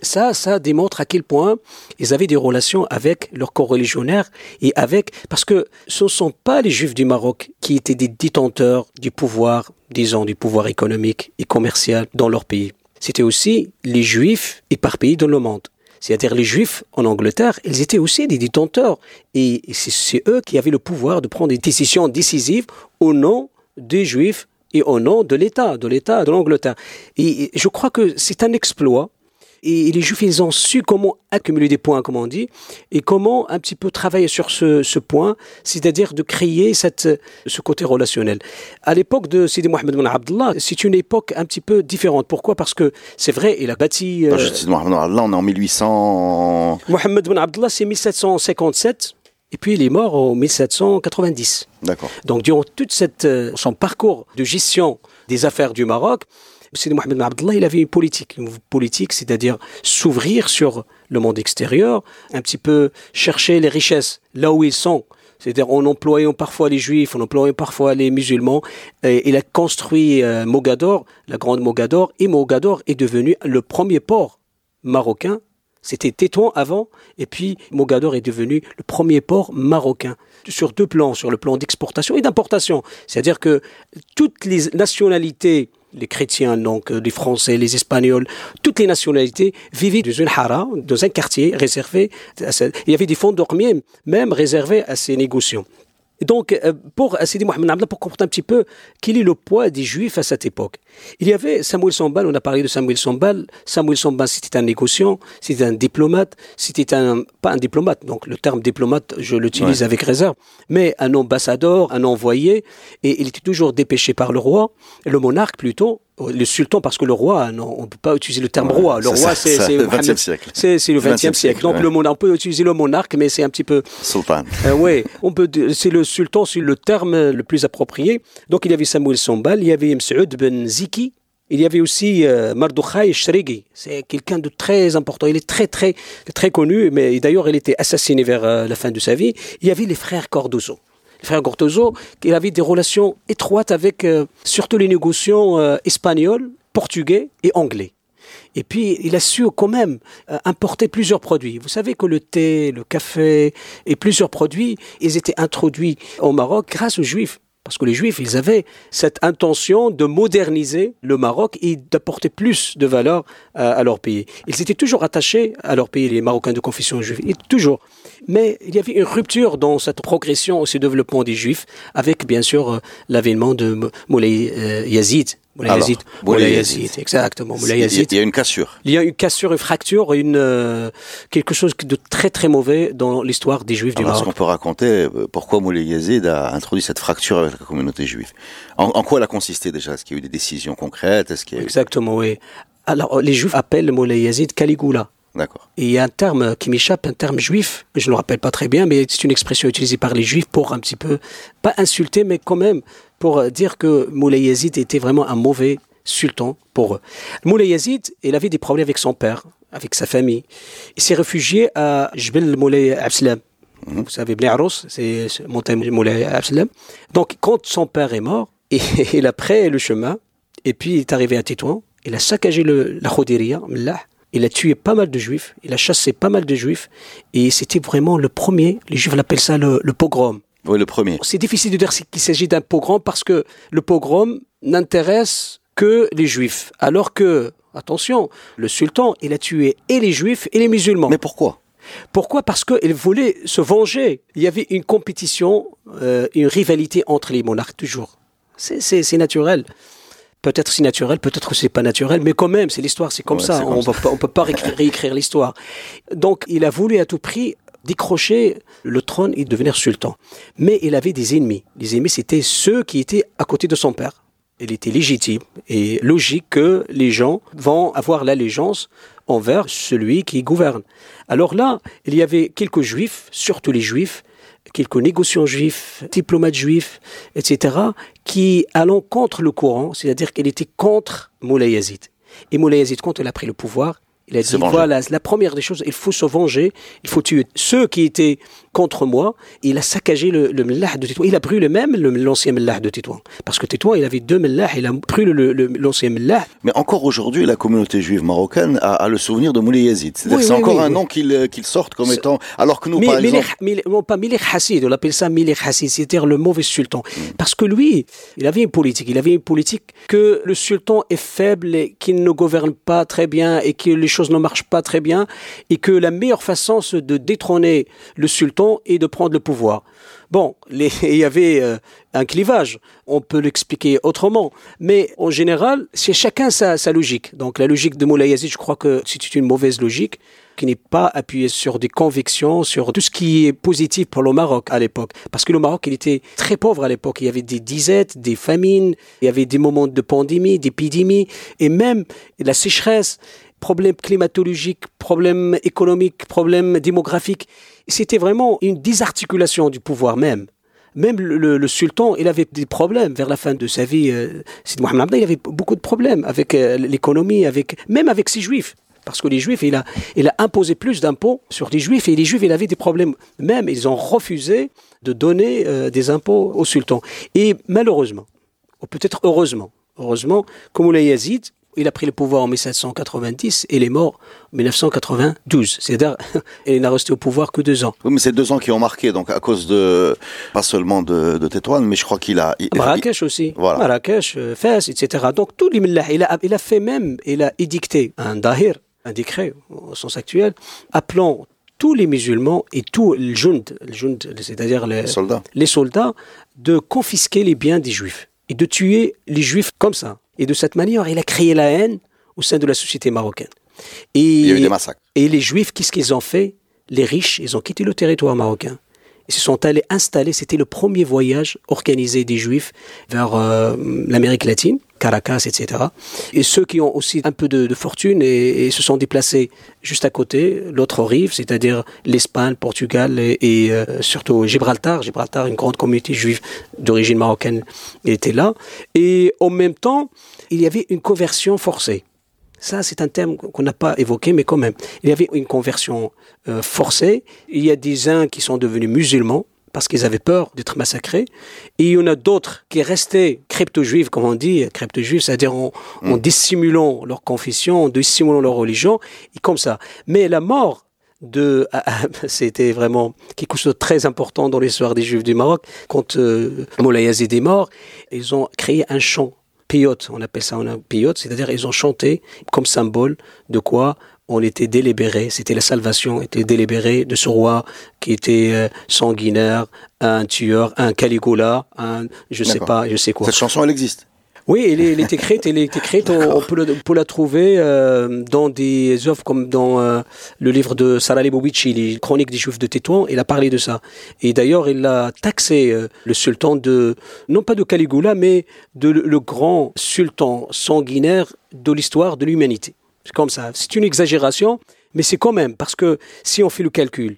Ça, ça démontre à quel point ils avaient des relations avec leurs coreligionnaires et avec, parce que ce ne sont pas les Juifs du Maroc qui étaient des détenteurs du pouvoir, disons, du pouvoir économique et commercial dans leur pays. C'était aussi les Juifs éparpillés dans le monde. C'est-à-dire les Juifs en Angleterre, ils étaient aussi des détenteurs. Et c'est- c'est eux qui avaient le pouvoir de prendre des décisions décisives au nom des Juifs et au nom de l'État, de l'État de l'Angleterre. Et je crois que c'est un exploit et les Juifs, ils ont su comment accumuler des points, comme on dit, et comment un petit peu travailler sur ce, ce point, c'est-à-dire de créer cette, ce côté relationnel. À l'époque de Sidi Mohamed Ben Abdullah, c'est une époque un petit peu différente. Pourquoi? Parce que c'est vrai, il a bâti... Euh... Sidi Mohamed Ben Abdullah, on est en 1800... Mohamed Ben Abdullah, c'est 1757. Et puis il est mort en 1790. D'accord. Donc durant toute cette euh, son parcours de gestion des affaires du Maroc, Sidi Mohamed Abdullah, il avait une politique, une politique, c'est-à-dire s'ouvrir sur le monde extérieur, un petit peu chercher les richesses là où ils sont. C'est-à-dire en employant parfois les juifs, en employant parfois les musulmans. Et il a construit euh, Mogador, la grande Mogador, et Mogador est devenu le premier port marocain. C'était Tétouan avant, et puis Mogador est devenu le premier port marocain sur deux plans, sur le plan d'exportation et d'importation. C'est-à-dire que toutes les nationalités les chrétiens, donc euh, les Français, les Espagnols, toutes les nationalités vivaient dans une hara, dans un quartier réservé. À Il y avait des fonds dormiers même réservés à ces négociants. Donc, euh, pour Sidi Mohamed Abdallah, pour comprendre un petit peu quel est le poids des Juifs à cette époque. Il y avait Samuel Sambal, on a parlé de Samuel Sambal. Samuel Sambal, c'était un négociant, c'était un diplomate, c'était un, pas un diplomate, donc le terme diplomate, je l'utilise avec réserve, mais un ambassadeur, un envoyé, et il était toujours dépêché par le roi, le monarque plutôt, le sultan, parce que le roi, non, on ne peut pas utiliser le terme roi. Le roi, c'est le 20e siècle. C'est le 20e siècle. Donc, le monarque, on peut utiliser le monarque, mais c'est un petit peu. Sultan. Euh, oui, on peut. C'est le sultan, c'est le terme le plus approprié. Donc, il y avait Samuel Sombal, il y avait Msaoud ben Ziki, il y avait aussi euh, Mardoukhaï Shregi. C'est quelqu'un de très important. Il est très, très, très connu, mais d'ailleurs, il était assassiné vers euh, la fin de sa vie. Il y avait les frères Cordozo frère Gortoso, il avait des relations étroites avec euh, surtout les négociants euh, espagnols, portugais et anglais. Et puis, il a su quand même euh, importer plusieurs produits. Vous savez que le thé, le café et plusieurs produits, ils étaient introduits au Maroc grâce aux Juifs. Parce que les Juifs, ils avaient cette intention de moderniser le Maroc et d'apporter plus de valeur à, leur pays. Ils étaient toujours attachés à leur pays, les Marocains de confession juive. Et toujours. Mais il y avait une rupture dans cette progression ce développement des Juifs, avec bien sûr euh, l'avènement de Moulay euh, Yazid. Moulay Yazid. Moulay Yazid, exactement. Moulay Yazid. Il y a une cassure. Il y a une cassure, une fracture, une, euh, quelque chose de très très mauvais dans l'histoire des Juifs du Maroc. Est-ce qu'on peut raconter pourquoi Moulay Yazid a introduit cette fracture avec la communauté juive? En, quoi elle a consisté déjà? Est-ce qu'il y a eu des décisions concrètes? Est-ce qu'il Exactement, oui. Alors, les Juifs appellent Moulay Yazid Caligula. D'accord. Et il y a un terme qui m'échappe, un terme juif, je ne le rappelle pas très bien, mais c'est une expression utilisée par les juifs pour un petit peu, pas insulter, mais quand même pour dire que Moulay Yazid était vraiment un mauvais sultan pour eux. Moulay Yazid, il avait des problèmes avec son père, avec sa famille. Il s'est réfugié à Jbel Moulay Abslam. Mhm. Vous savez, Bnéaros, c'est montagne Moulay Abslam. Donc, quand son père est mort, il a pris le chemin, et puis il est arrivé à Tétouan, il a saccagé le, la Khodiria, il a tué pas mal de juifs, il a chassé pas mal de juifs, et c'était vraiment le premier, les juifs l'appellent ça le, pogrom. Oui, le premier. C'est difficile de dire qu'il s'agit d'un pogrom parce que le pogrom n'intéresse que les juifs. Alors que, attention, le sultan, il a tué et les juifs et les musulmans. Mais pourquoi? Pourquoi? Parce qu'il voulait se venger. Il y avait une compétition, euh, une rivalité entre les monarques toujours. C'est naturel peut-être si naturel, peut-être que c'est pas naturel, mais quand même, c'est l'histoire, c'est comme ça. on, ne peut pas réécrire, l'histoire. Donc, il a voulu à tout prix décrocher le trône et devenir sultan. Mais il avait des ennemis. Les ennemis, c'était ceux qui étaient à côté de son père. Il était légitime et logique que les gens vont avoir l'allégeance envers celui qui gouverne. Alors là, il y avait quelques juifs, surtout les juifs, quelques négociants juifs, diplomates juifs, etc., qui allant contre le courant, c'est-à-dire qu'elle était contre Moulay Yazid. Et Moulay Yazid, quand elle a pris le pouvoir, il a dit, voilà, la première des choses, il faut se venger, il faut tuer ceux qui étaient contre moi. Il a saccagé le, le de Tétouan. Il a brûlé même l'ancien mellah de Tétouan. Parce que Tétouan, il avait deux mellahs, il a brûlé l'ancien mellah. Mais encore aujourd'hui, la communauté juive marocaine a, le souvenir de Moulay Yazid. C'est encore un nom qu'il qu'il sorte comme étant... Alors que nous, par exemple... non, pas Milik Hassid, on appelle ça Milik Hassid, c'est-à-dire le mauvais sultan. Hmm. Parce que lui, il avait une politique. Il avait une politique que le sultan est faible et qu'il ne gouverne pas très bien et que les choses ne marchent pas très bien et que la meilleure façon de détrôner le sultan, et de prendre le pouvoir. Bon, il y avait euh, un clivage, on peut l'expliquer autrement, mais en général, c'est chacun sa, sa, logique. Donc la logique de Moulay Yazid, je crois que c'est une mauvaise logique qui n'est pas appuyée sur des convictions, sur tout ce qui est positif pour le Maroc à l'époque. Parce que le Maroc, il était très pauvre à l'époque. Il y avait des disettes, des famines, il y avait des moments de pandémie, d'épidémie, et même la sécheresse problèmes climatologiques, problèmes économiques, problèmes démographiques. C'était vraiment une désarticulation du pouvoir même. Même le, sultan, il avait des problèmes vers la fin de sa vie. Euh, Mohamed il avait beaucoup de problèmes avec euh, l'économie, avec même avec ses juifs. Parce que les juifs, il a, il a imposé plus d'impôts sur les juifs et les juifs, il avait des problèmes. Même, ils ont refusé de donner euh, des impôts au sultan. Et malheureusement, ou peut-être heureusement, heureusement, comme Moulay Yazid, il a pris le pouvoir en 1790 et il est mort en 1992. C'est-à-dire, il n'a resté au pouvoir que deux ans. Oui, mais c'est deux ans qui ont marqué, donc à cause de, pas seulement de, de Tétouan, mais je crois qu'il a... Il, Marrakech aussi. Voilà. Marrakech, euh, Fès, etc. Donc tous les il a, il a fait même, il a édicté un dahir, un décret au sens actuel, appelant tous les musulmans et tous les jund, c'est-à-dire les, les soldats. les soldats, de confisquer les biens des juifs et de tuer les juifs comme ça. Et de cette manière, il a créé la haine au sein de la société marocaine. Et, il y a eu des massacres. Et les juifs, qu'est-ce qu'ils ont fait? Les riches, ils ont quitté le territoire marocain. Ils se sont allés installer, c'était le premier voyage organisé des juifs vers euh, l'Amérique latine, Caracas, etc. Et ceux qui ont aussi un peu de, fortune et, se sont déplacés juste à côté, l'autre rive, c'est-à-dire l'Espagne, Portugal et, et euh, surtout Gibraltar. Gibraltar, une grande communauté juive d'origine marocaine était là. Et en même temps, il y avait une conversion forcée. Ça, c'est un terme qu'on n'a pas évoqué, mais quand même. Il y avait une conversion euh, forcée. Il y a des uns qui sont devenus musulmans parce qu'ils avaient peur d'être massacrés. Et il y en a d'autres qui restaient crypto-juifs, comme on dit, crypto-juifs, c'est-à-dire en, mm. en, dissimulant leur confession, en dissimulant leur religion, et comme ça. Mais la mort de, c'était vraiment quelque chose de très important dans l'histoire des Juifs du Maroc. Quand euh, Moulay Yazid est mort, ils ont créé un chant piote, on appelle ça un piote, c'est-à-dire ils ont chanté comme symbole de quoi on était délibéré, c'était la salvation, était délibérée de ce roi qui était euh, sanguinaire, un tueur, un Caligula, un je sais pas, je sais quoi. Cette chanson, elle existe? Oui, elle elle est écrite, elle écrite. On, peut, la trouver euh, dans des œuvres comme dans euh, le livre de Sarah Lebovici, les Chroniques des Juifs de Tétouan. Il a parlé de ça. Et d'ailleurs, il a taxé euh, le sultan de, non pas de Caligula, mais de le, le grand sultan sanguinaire de l'histoire de l'humanité. C'est comme ça. C'est une exagération, mais c'est quand même parce que si on fait le calcul,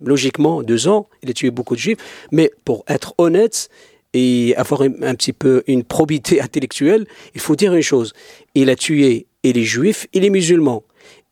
logiquement, deux ans, il a tué beaucoup de juifs, mais pour être honnête, et avoir un, un, petit peu une probité intellectuelle, il faut dire une chose. Il a tué et les juifs et les musulmans.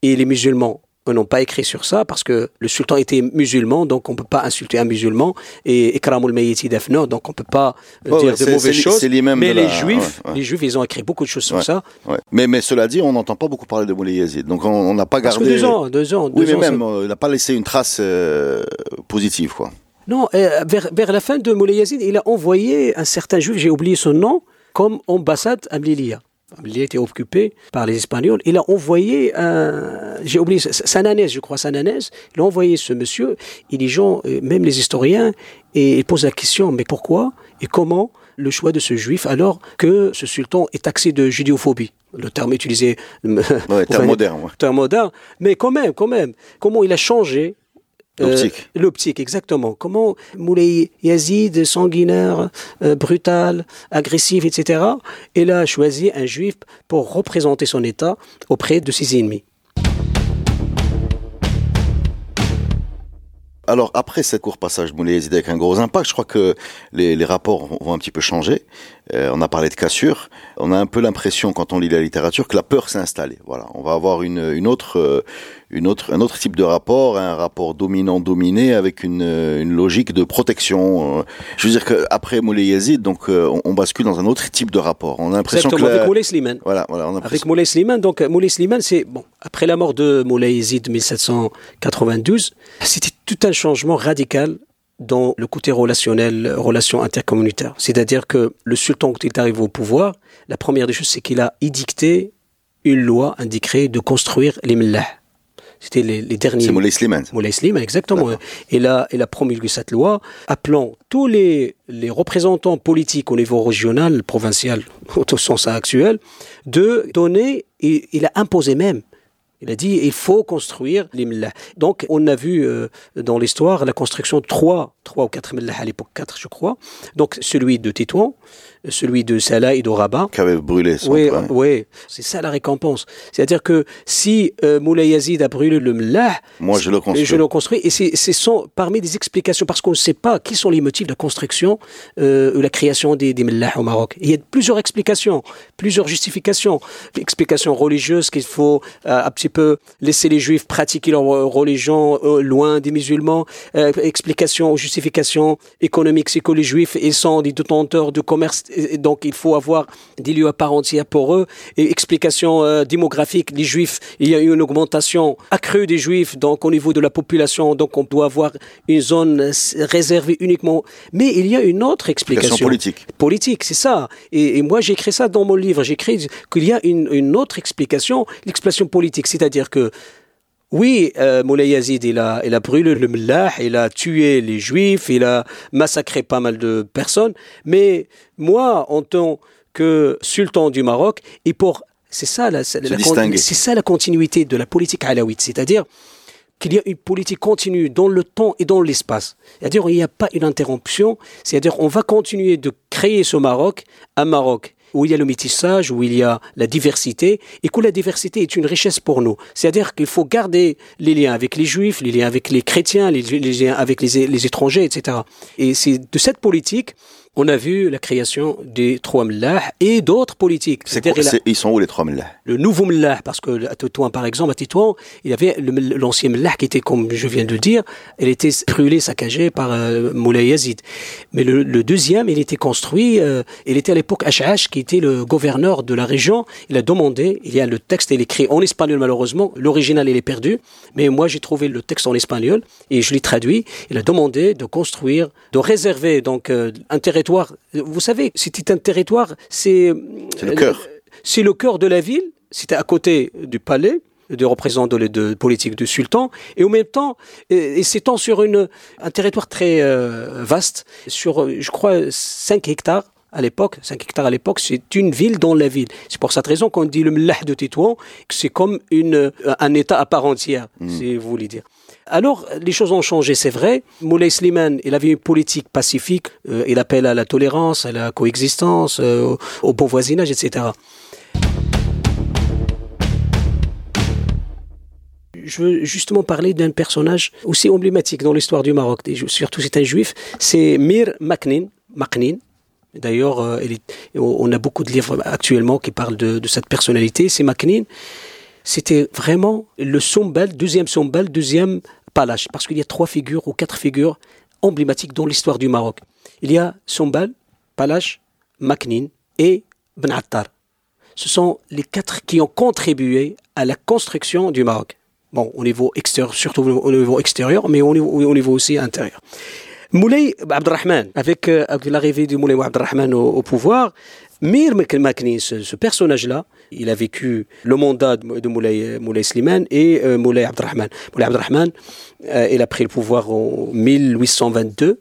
Et les musulmans n'ont pas écrit sur ça parce que le sultan était musulman, donc on peut pas insulter un musulman et Ikramul Mayyiti Dafna, donc on peut pas oh, dire de mauvaises choses. Mais les la... juifs, ouais, ouais. les juifs, ils ont écrit beaucoup de choses sur ouais, ça. Mais, mais cela dit, on n'entend pas beaucoup parler de Moulay Yazid. Donc on n'a pas parce gardé. Que deux ans, deux ans. Oui, deux mais ans, même, euh, il n'a pas laissé une trace euh, positive, quoi. Non, euh, vers, vers, la fin de Moulay Yazid, il a envoyé un certain juif, j'ai oublié son nom, comme ambassade à Mlilia. Mlilia était occupé par les Espagnols. Il a envoyé un, j'ai oublié, Sananès, je crois, Sananès. Il a envoyé ce monsieur, et les gens, même les historiens, et ils posent la question, mais pourquoi et comment le choix de ce juif alors que ce sultan est taxé de judéophobie? Le terme utilisé ouais, terme moderne ouais. terme moderne mais quand même quand même comment il a changé L'optique. Euh, L'optique, exactement. Comment Moulay Yazid, sanguinaire, euh, brutal, agressif, etc., il a choisi un juif pour représenter son État auprès de ses ennemis. Alors après cette court passage Moulay Yazid avec un gros impact, je crois que les, les rapports vont un petit peu changer. Euh, on a parlé de cassure. On a un peu l'impression quand on lit la littérature que la peur s'est installée. Voilà, on va avoir une, une autre, une autre, un autre type de rapport, un rapport dominant-dominé avec une, une, logique de protection. Euh. Je veux dire qu'après Moulay Yazid, donc on, on, bascule dans un autre type de rapport. On a l'impression que la... avec Moulay Slimane. Voilà, voilà. On a avec Moulay Slimane, donc Moulay Slimane, c'est bon après la mort de Moulay Yazid 1792, c'était tout un changement radical dans le côté relationnel, relation intercommunautaire. C'est-à-dire que le sultan, quand il est arrivé au pouvoir, la première des choses, c'est qu'il a édicté une loi, un décret de construire les millahs. C'était les, les derniers. C'est Moulay Slimane. Moulay Slimane, exactement. Et là, il a promulgué cette loi appelant tous les, les représentants politiques au niveau régional, provincial, au sens actuel, de donner, et il a imposé même il a dit il faut construire les millahs. Donc on a vu euh, dans l'histoire la construction de trois, trois ou quatre millahs à l'époque, quatre je crois. Donc celui de Tétouan, celui de Salah et de Rabat. Qui avait brûlé son Oui, train. oui, c'est ça la récompense. C'est-à-dire que si euh, Moulay Yazid a brûlé le Mlah, Moi, je le construis. je le construis, et c'est sont parmi des explications, parce qu'on ne sait pas qui sont les motifs de la construction euh, ou la création des, des Mlah au Maroc. Il y a plusieurs explications, plusieurs justifications. Explications religieuses qu'il faut euh, un petit peu laisser les Juifs pratiquer leur euh, religion euh, loin des musulmans. Euh, explications, justifications économiques, c'est que les Juifs ils sont des détenteurs de commerce, et- donc il faut avoir des lieux à part entière pour eux. Et explications euh, démographiques, les Juifs, il y a eu une augmentation accrue des Juifs, donc au niveau de la population, donc on doit avoir une zone réservée uniquement. Mais il y a une autre explication. Explication politique. Politique, c'est ça. Et, et moi, j'ai écrit ça dans mon livre. J'ai écrit qu'il y a une, une autre explication, l'explication politique. C'est-à-dire que, oui, euh, Moulay Yazid, il a, il a brûlé le Mlah, il a tué les Juifs, il a massacré pas mal de personnes. Mais moi, en tant que sultan du Maroc, et pour. C'est ça, la, c'est ça la continuité de la politique alaouite. C'est-à-dire qu'il y a une politique continue dans le temps et dans l'espace. C'est-à-dire il n'y a pas une interruption. C'est-à-dire on va continuer de créer ce Maroc, un Maroc où il y a le métissage, où il y a la diversité, et que la diversité est une richesse pour nous. C'est-à-dire qu'il faut garder les liens avec les juifs, les liens avec les chrétiens, les, liens avec les, les étrangers, etc. Et c'est de cette politique on a vu la création des trois mlahs et d'autres politiques. C'est quoi- Ils sont où les trois Mlah le nouveau Mlah, parce que à Tétouan, par exemple, à Tétouan, il y avait l'ancien Mlah qui était, comme je viens de le dire, elle était brûlée, saccagée par euh, Moulay Yazid. Mais le, le deuxième, il était construit, euh, il était à l'époque Ash'ash, qui était le gouverneur de la région. Il a demandé, il y a le texte, il est écrit en espagnol malheureusement, l'original il est perdu, mais moi j'ai trouvé le texte en espagnol et je l'ai traduit. Il a demandé de construire, de réserver donc euh, territoire. Vous savez, c'était un territoire, c'est C'est le cœur. c'est le cœur de la ville, c'était à côté du palais, des représentants de, de politique du sultan, et en même temps, et, et s'étend sur une, un territoire très euh, vaste, sur, je crois, 5 hectares. À l'époque, 5 hectares à l'époque, c'est une ville dans la ville. C'est pour cette raison qu'on dit le Mlah de Tétouan, que c'est comme une, un État à part entière, si vous voulez dire. Alors, les choses ont changé, c'est vrai. Moulay Slimane, il avait une politique pacifique. euh, il appelle à la tolérance, à la coexistence, euh, au, bon voisinage, etc. Je veux justement parler d'un personnage aussi emblématique dans l'histoire du Maroc. Surtout, c'est un juif. C'est Mir Maknin. Maknin. D'ailleurs, euh, on a beaucoup de livres actuellement qui parlent de, de cette personnalité. C'est Maknin c'était vraiment le sombal, deuxième sombal, deuxième palache, parce qu'il y a trois figures ou quatre figures emblématiques dans l'histoire du Maroc. Il y a sombal, palache, Maknin et Ben Attar. Ce sont les quatre qui ont contribué à la construction du Maroc. Bon, au niveau extérieur, surtout au niveau extérieur, mais au niveau, au niveau aussi intérieur. Moulay Abdelrahman, avec, euh, avec l'arrivée de Moulay Abdelrahman au pouvoir, Mir Makni, ce, personnage-là, il a vécu le mandat de, Moulay, Moulay Slimane et euh, Moulay Abdelrahman. Moulay Abdelrahman, euh, il a pris le pouvoir en 1822,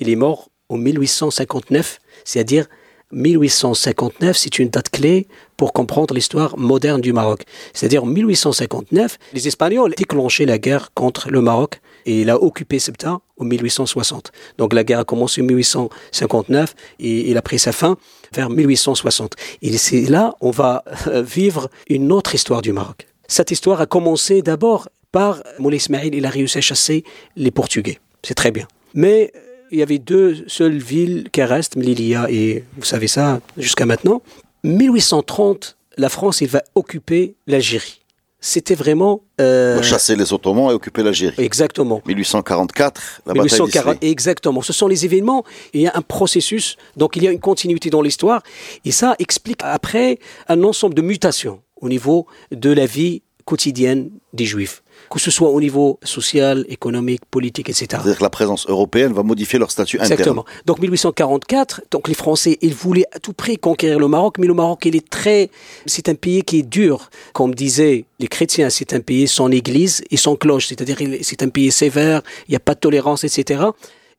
il est mort en 1859, c'est-à-dire 1859, c'est une date clé pour comprendre l'histoire moderne du Maroc. C'est-à-dire en 1859, les Espagnols déclenché la guerre contre le Maroc et il a occupé Ceuta en 1860. Donc la guerre a commencé en 1859 et il a pris sa fin vers 1860. Et c'est là on va euh, vivre une autre histoire du Maroc. Cette histoire a commencé d'abord par Moulay Ismail, il a réussi à chasser les Portugais. C'est très bien. Mais il y avait deux seules villes qui restent, Melilla et vous savez ça jusqu'à maintenant. 1830, la France il va occuper l'Algérie. C'était vraiment euh, Chasser les Ottomans et occuper l'Algérie. exactement. 1844, la bataille 1840, d'Islay. exactement. Ce sont les événements. Il y a un processus, donc il y a une continuité dans l'histoire, et ça explique après un ensemble de mutations au niveau de la vie quotidienne des Juifs que ce soit au niveau social, économique, politique, etc. C'est-à-dire que la présence européenne va modifier leur statut interne. Exactement. Donc 1844, donc les Français, ils voulaient à tout prix conquérir le Maroc, mais le Maroc, il est très, c'est un pays qui est dur. Comme disaient les chrétiens, c'est un pays sans église et sans cloche, c'est-à-dire c'est un pays sévère, il n'y a pas de tolérance, etc.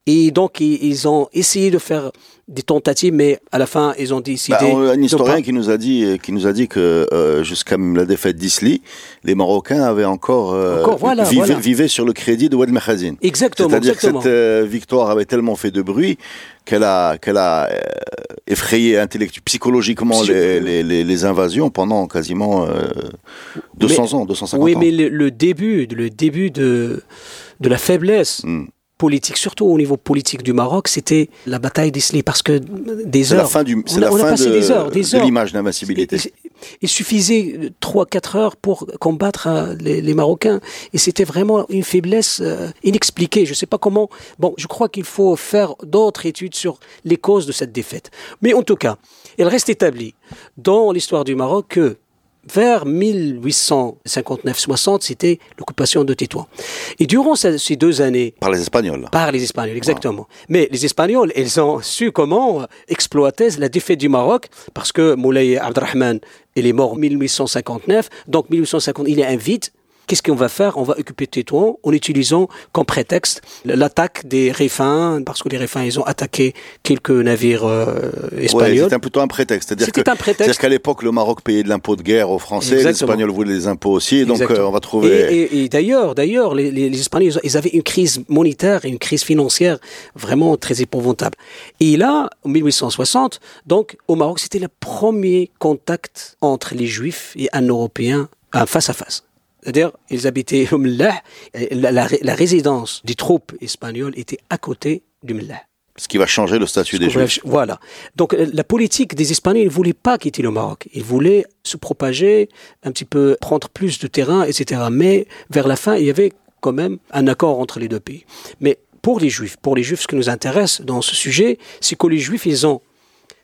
Et donc, ils ont essayé de faire des tentatives, mais à la fin, ils ont décidé. Bah, un historien qui nous a dit, qui nous a dit que euh, jusqu'à la défaite d'Isli, les Marocains avaient encore, euh, vivaient, sur le crédit de Oued Mechazine. Exactement. C'est-à-dire que cette euh, victoire avait tellement fait de bruit qu'elle a, qu'elle a euh, effrayé intellectuellement, psychologiquement les, les, les, invasions pendant quasiment 200 ans, 250 oui, ans. Oui, mais le, début, le début de de la faiblesse. Hmm politique, surtout au niveau politique du Maroc, c'était la bataille d'Isli parce que des heures. La fin du, c'est la fin de, des heures, des heures. de l'image d'invincibilité. Il, suffisait 3-4 heures pour combattre euh, les, les Marocains et c'était vraiment une faiblesse euh, inexpliquée. Je ne sais pas comment. Bon, je crois qu'il faut faire d'autres études sur les causes de cette défaite. Mais en tout cas, il reste établi dans l'histoire du Maroc que vers 1859-60, c'était l'occupation de Tétouan. Et durant ces deux années... Par les Espagnols. Par les Espagnols, exactement. Mais les Espagnols, ils ont su comment exploiter la défaite du Maroc, parce que Moulay Abdelrahman, il est mort en 1859, donc 1850, il est un vide, Qu'est-ce qu'on va faire? On va occuper Tétouan en utilisant comme prétexte l'attaque des Réfins, parce que les Réfins, ils ont attaqué quelques navires euh, espagnols. c'était plutôt un prétexte. C'est-à-dire qu'à l'époque, le Maroc payait de l'impôt de guerre aux Français, les Espagnols voulaient des impôts aussi, donc euh, on va trouver... Et, d'ailleurs, d'ailleurs, les, les, Espagnols, ils avaient une crise monétaire et une crise financière vraiment très épouvantable. Et là, en 1860, donc, au Maroc, c'était le premier contact entre les Juifs et un Européen face à face. C'est-à-dire, ils habitaient au la, la, résidence des troupes espagnoles était à côté du Mullah. Ce qui va changer le statut des Juifs. Voilà. Donc euh, la politique des Espagnols, ils ne voulaient pas quitter le Maroc. Ils voulaient se propager, un petit peu prendre plus de terrain, etc. Mais vers la fin, il y avait quand même un accord entre les deux pays. Mais pour les Juifs, pour les Juifs, ce qui nous intéresse dans ce sujet, c'est que les Juifs, ils ont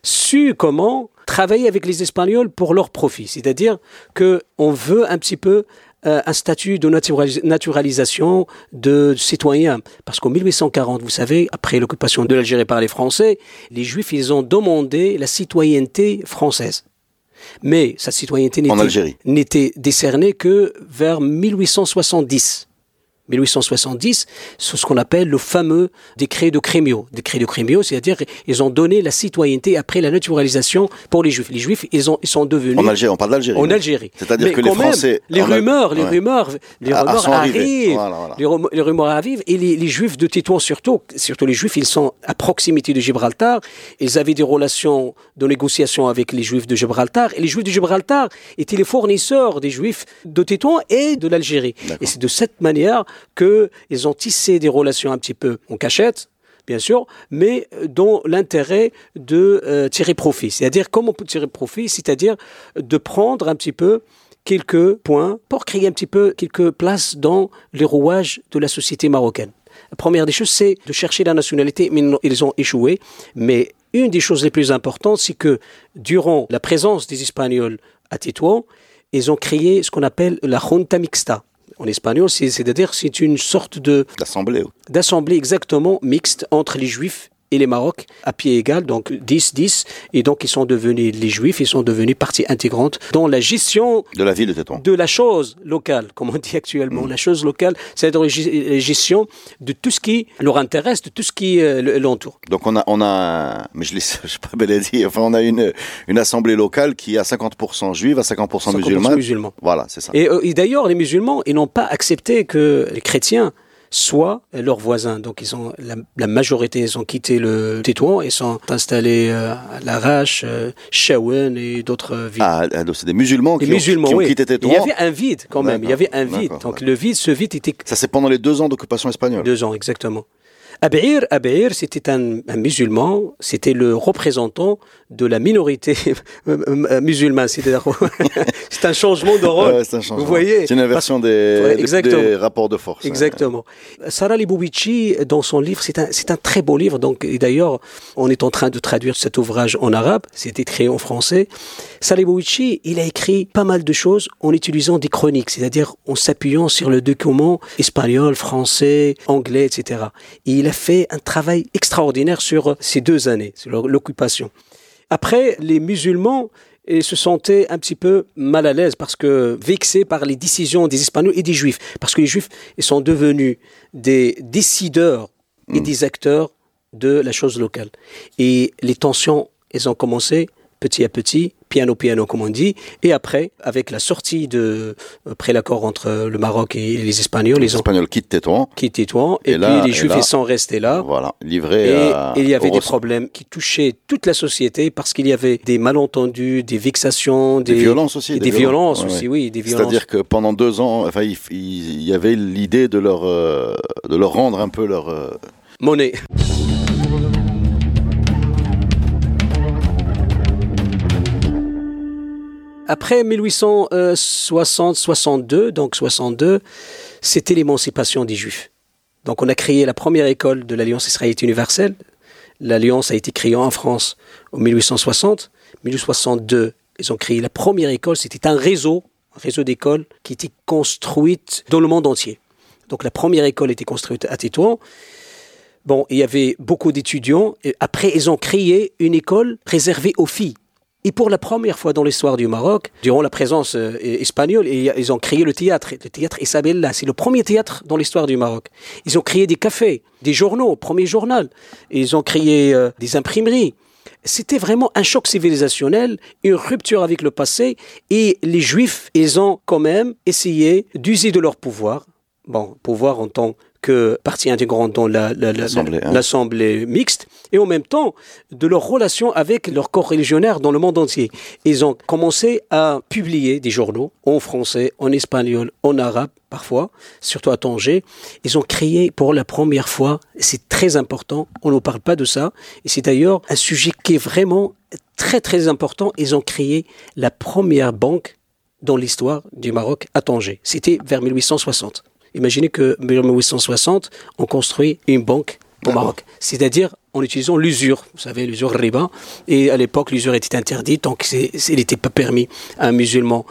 su comment travailler avec les Espagnols pour leur profit. C'est-à-dire qu'on veut un petit peu un statut de naturalisation de citoyens. Parce qu'en 1840, vous savez, après l'occupation de l'Algérie par les Français, les Juifs, ils ont demandé la citoyenneté française. Mais sa citoyenneté n'était décernée que vers 1870. 1870, c'est ce qu'on appelle le fameux décret de Crémio. Décret de Crémio, c'est-à-dire ils ont donné la citoyenneté après la naturalisation pour les Juifs. Les Juifs, ils, ont, ils sont devenus... En Algérie, on parle d'Algérie. En Algérie. C'est-à-dire que les Français... les, rumeurs, les rumeurs, les ah, rumeurs, arrivent. Les, rumeurs arrivent. Et les, Juifs de Tétouan, surtout, surtout les Juifs, ils sont à proximité de Gibraltar. Ils avaient des relations de négociation avec les Juifs de Gibraltar. Et les Juifs de Gibraltar étaient les fournisseurs des Juifs de Tétouan et de l'Algérie. Et c'est de cette manière qu'ils ont tissé des relations un petit peu en cachette, bien sûr, mais dont l'intérêt de euh, tirer profit. C'est-à-dire, comment on peut tirer profit C'est-à-dire de prendre un petit peu quelques points pour créer un petit peu quelques places dans les rouages de la société marocaine. La première des choses, c'est de chercher la nationalité, mais ils ont échoué. Mais une des choses les plus importantes, c'est que durant la présence des Espagnols à Tétouan, ils ont créé ce qu'on appelle la Junta Mixta en espagnol, c'est-à-dire c'est une sorte de d'assemblée. D'assemblée exactement mixte entre les juifs et les Maroc à pied égal, donc 10-10. Et donc, ils sont devenus, les Juifs, ils sont devenus partie intégrante dans la gestion de la ville de Tétouan. De la chose locale, comme on dit actuellement. Mm. La chose locale, c'est la gestion de tout ce qui leur intéresse, de tout ce qui euh, l'entoure. Donc, on a, on a, mais je ne sais pas dire, enfin, on a une, une assemblée locale qui a 50% juive, à 50%, musulmans. musulmans. Voilà, c'est ça. Et, euh, et d'ailleurs, les musulmans, ils n'ont pas accepté que les chrétiens soit leurs voisins. Donc ils ont la, majorité, ils ont quitté le Tétouan et sont installés euh, à Larache, euh, Chaouen et d'autres villes. Ah, ah c'est des musulmans qui, ont, quitté Tétouan. Il y avait un vide quand même. Il y avait un vide. Donc le vide, ce vide était. Ça c'est pendant les deux ans d'occupation espagnole. Deux ans exactement. Abir, Abir c'était un, un, musulman, c'était le représentant de la minorité musulmane. C'est un changement de rôle. Ouais, un Vous voyez C'est une inversion des, ouais, des, rapports de force. Exactement. Sarah Libovici, dans son livre, c'est un, un, très beau livre. Donc, d'ailleurs, on est en train de traduire cet ouvrage en arabe. C'est écrit en français. Sarah Libovici, il a écrit pas mal de choses en utilisant des chroniques, c'est-à-dire en s'appuyant sur le document espagnol, français, anglais, etc. Et il a fait un travail extraordinaire sur ces deux années, sur l'occupation. Après, les musulmans se sentaient un petit peu mal à l'aise parce que vexés par les décisions des Espagnols et des Juifs, parce que les Juifs ils sont devenus des décideurs et mm. des acteurs de la chose locale. Et les tensions, elles ont commencé petit à petit piano piano comme on dit. Et après, avec la sortie de après l'accord entre le Maroc et les Espagnols, les, Espagnols quittent Tétouan, quittent Tétouan, et, puis les Juifs ils sont restés là. Voilà, livrés. Et, il y avait des problèmes qui touchaient toute la société parce qu'il y avait des malentendus, des vexations, des, violences aussi, des, violences, aussi, oui, des violences. C'est-à-dire que pendant deux ans, enfin, il, y avait l'idée de leur euh, de leur rendre un peu leur euh, monnaie. Après 1860-62, donc 62, c'était l'émancipation des Juifs. Donc on a créé la première école de l'Alliance israélite universelle. L'Alliance a été créée en France en 1860. 1862, ils ont créé la première école. C'était un réseau, un réseau d'écoles qui était construite dans le monde entier. Donc la première école était construite à Tétouan. Bon, il y avait beaucoup d'étudiants. Après, ils ont créé une école réservée aux filles. Et pour la première fois dans l'histoire du Maroc, durant la présence euh, espagnole, ils ont créé le théâtre. Le théâtre Isabella, c'est le premier théâtre dans l'histoire du Maroc. Ils ont créé des cafés, des journaux, premier journal. Ils ont créé euh, des imprimeries. C'était vraiment un choc civilisationnel, une rupture avec le passé, et les Juifs, ils ont quand même essayé d'user de leur pouvoir, bon, pouvoir en tant que partie intégrante dans l'Assemblée la, hein. mixte, et en même temps de leur relation avec leurs corps religionnaires dans le monde entier. Ils ont commencé à publier des journaux en français, en espagnol, en arabe parfois, surtout à Tanger. Ils ont créé pour la première fois, c'est très important, on ne parle pas de ça, et c'est d'ailleurs un sujet qui est vraiment très très important, ils ont créé la première banque dans l'histoire du Maroc à Tanger. C'était vers 1860. Imaginez que en 1860, on construit une banque au Maroc, c'est-à-dire en utilisant l'usure, vous savez, l'usure riba. Et à l'époque, l'usure était interdite, donc il n'était pas permis à un musulman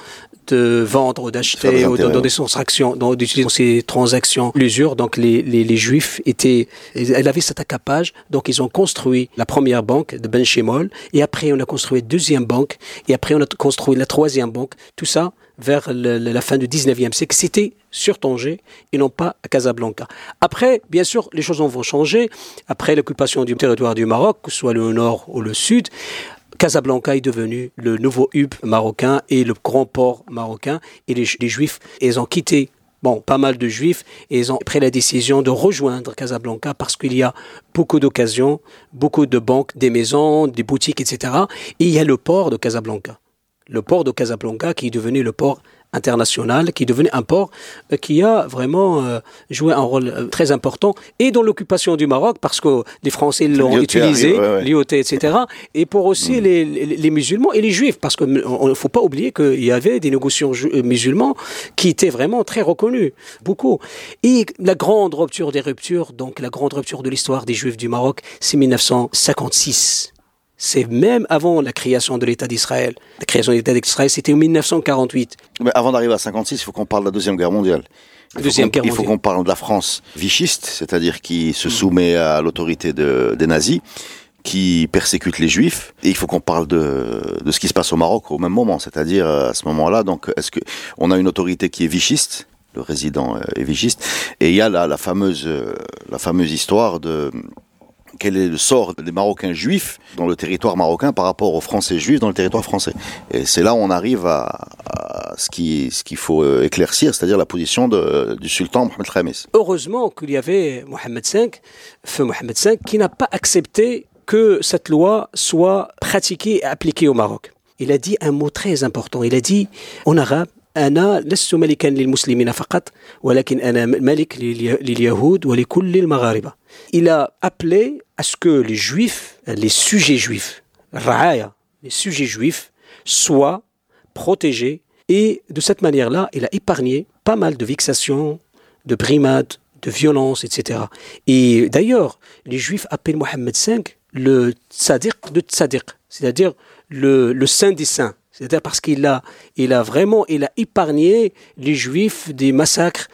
de vendre, d'acheter ou dans des transactions, d'utiliser ces transactions l'usure. Donc les, les, les, juifs étaient, elle avait cet accapage. Donc ils ont construit la première banque de Ben Shemol et après on a construit la deuxième banque et après on a construit la troisième banque. Tout ça vers la fin du 19e siècle. C'était sur Tanger et non pas à Casablanca. Après, bien sûr, les choses vont changer. Après l'occupation du territoire du Maroc, que ce soit le nord ou le sud, Casablanca est devenu le nouveau hub marocain et le grand port marocain. Et les, Juifs, ils ont quitté bon, pas mal de juifs, et ils ont pris la décision de rejoindre Casablanca parce qu'il y a beaucoup d'occasions, beaucoup de banques, des maisons, des boutiques, etc. Et il y a le port de Casablanca le port de Casablanca qui est devenu le port international, qui devenu un port euh, qui a vraiment euh, joué un rôle euh, très important et dans l'occupation du Maroc parce que les Français l'ont utilisé, l'IOT, etc. Et pour aussi mm. les, les, musulmans et les juifs parce qu'il ne faut pas oublier qu'il y avait des négociants musulmans qui étaient vraiment très reconnus, beaucoup. Et la grande rupture des ruptures, donc la grande rupture de l'histoire des juifs du Maroc, c'est 1956 c'est même avant la création de l'État d'Israël. La création de l'État d'Israël, c'était en 1948. Mais avant d'arriver à 56, il faut qu'on parle de la Deuxième Guerre mondiale. Il faut, il faut qu'on parle de la France vichiste, c'est-à-dire qui se mm. soumet à l'autorité de, des nazis, qui persécute les juifs. Et il faut qu'on parle de, de ce qui se passe au Maroc au même moment, c'est-à-dire euh, à ce moment-là. Donc, est-ce que on a une autorité qui est vichiste le résident euh, est vichiste, et il y a la, la fameuse, euh, la fameuse histoire de quel est le sort des Marocains juifs dans le territoire marocain par rapport aux Français juifs dans le territoire français. Et c'est là où on arrive à, ce qu'il ce faut euh, éclaircir, c'est-à-dire la position du sultan Mohamed Khamis. Heureusement qu'il y avait Mohamed V, feu Mohamed V, qui n'a pas accepté que cette loi soit pratiquée et appliquée au Maroc. Il a dit un mot très important. Il a dit en arabe, أنا لست ملكا للمسلمين فقط ولكن أنا ملك لليهود ولكل المغاربة Il a appelé à ce que les juifs, les sujets juifs, ra'aya, les sujets juifs, soient protégés et de cette manière-là, il a épargné pas mal de vexations, de brimades, de violences, etc. Et d'ailleurs, les juifs appellent Mohammed V le tzadiq de tzadiq, c'est-à-dire le, le saint des saints. C'est-à-dire parce qu'il a, vraiment il a épargné les juifs des massacres.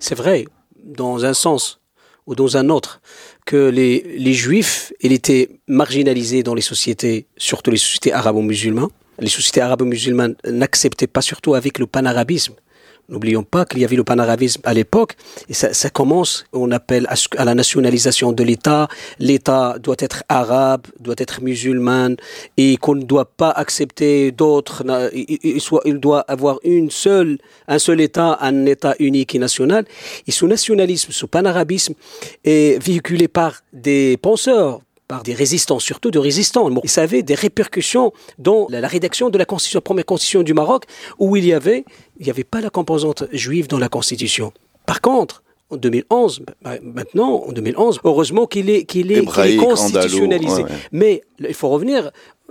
C'est vrai, dans un sens ou dans un autre, que les, juifs, étaient marginalisés dans les sociétés, surtout les sociétés arabo-musulmanes. Les sociétés arabo-musulmanes n'acceptaient pas, surtout avec le panarabisme, N'oublions pas qu'il y avait le panarabisme à l'époque, et ça, ça, commence, on appelle à, la nationalisation de l'État. L'État doit être arabe, doit être musulman, et qu'on ne doit pas accepter d'autres. Il, il, doit avoir une seule, un seul État, un État unique et national. Et ce nationalisme, ce panarabisme est véhiculé par des penseurs, par des résistants, surtout de résistants. Il ça avait des répercussions dans la, rédaction de la constitution, la première constitution du Maroc, où il y avait, il n'y avait pas la composante juive dans la constitution. Par contre, en 2011, bah, maintenant, en 2011, heureusement qu'il est, qu'il est, constitutionnalisé. Mais il faut revenir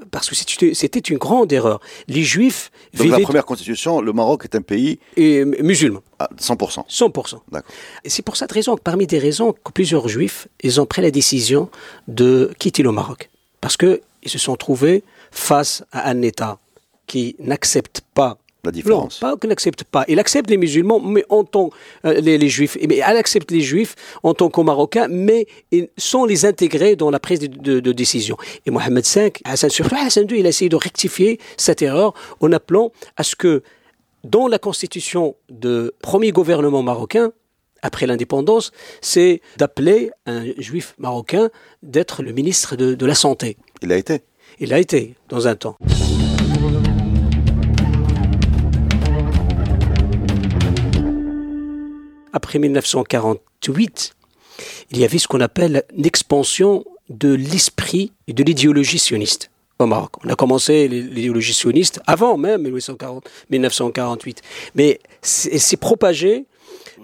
parce que c'était une grande erreur. Les Juifs Donc la première constitution, le Maroc est un pays et, musulman. À 100%. 100%. D'accord. Et c'est pour cette raison que parmi des raisons que plusieurs Juifs, ils ont pris la décision de quitter le Maroc. Parce qu'ils se sont trouvés face à un État qui n'accepte pas la différence. Non, pas n'accepte pas. Il accepte les musulmans, mais en tant euh, les, juifs. Mais elle accepte les juifs en tant que marocains, mais sans les intégrer dans la prise de, décision. Et Mohamed V, Hassan, surtout Hassan II, il a essayé de rectifier cette erreur en appelant à ce que dans la constitution de premier gouvernement marocain, après l'indépendance, c'est d'appeler un juif marocain d'être le ministre de, de la Santé. Il a été. Il a été, dans un temps. Après 1948, il y avait ce qu'on appelle l'expansion de l'esprit et de l'idéologie sioniste au Maroc. On a commencé l'idéologie sioniste avant même 1948, mais c'est propagé.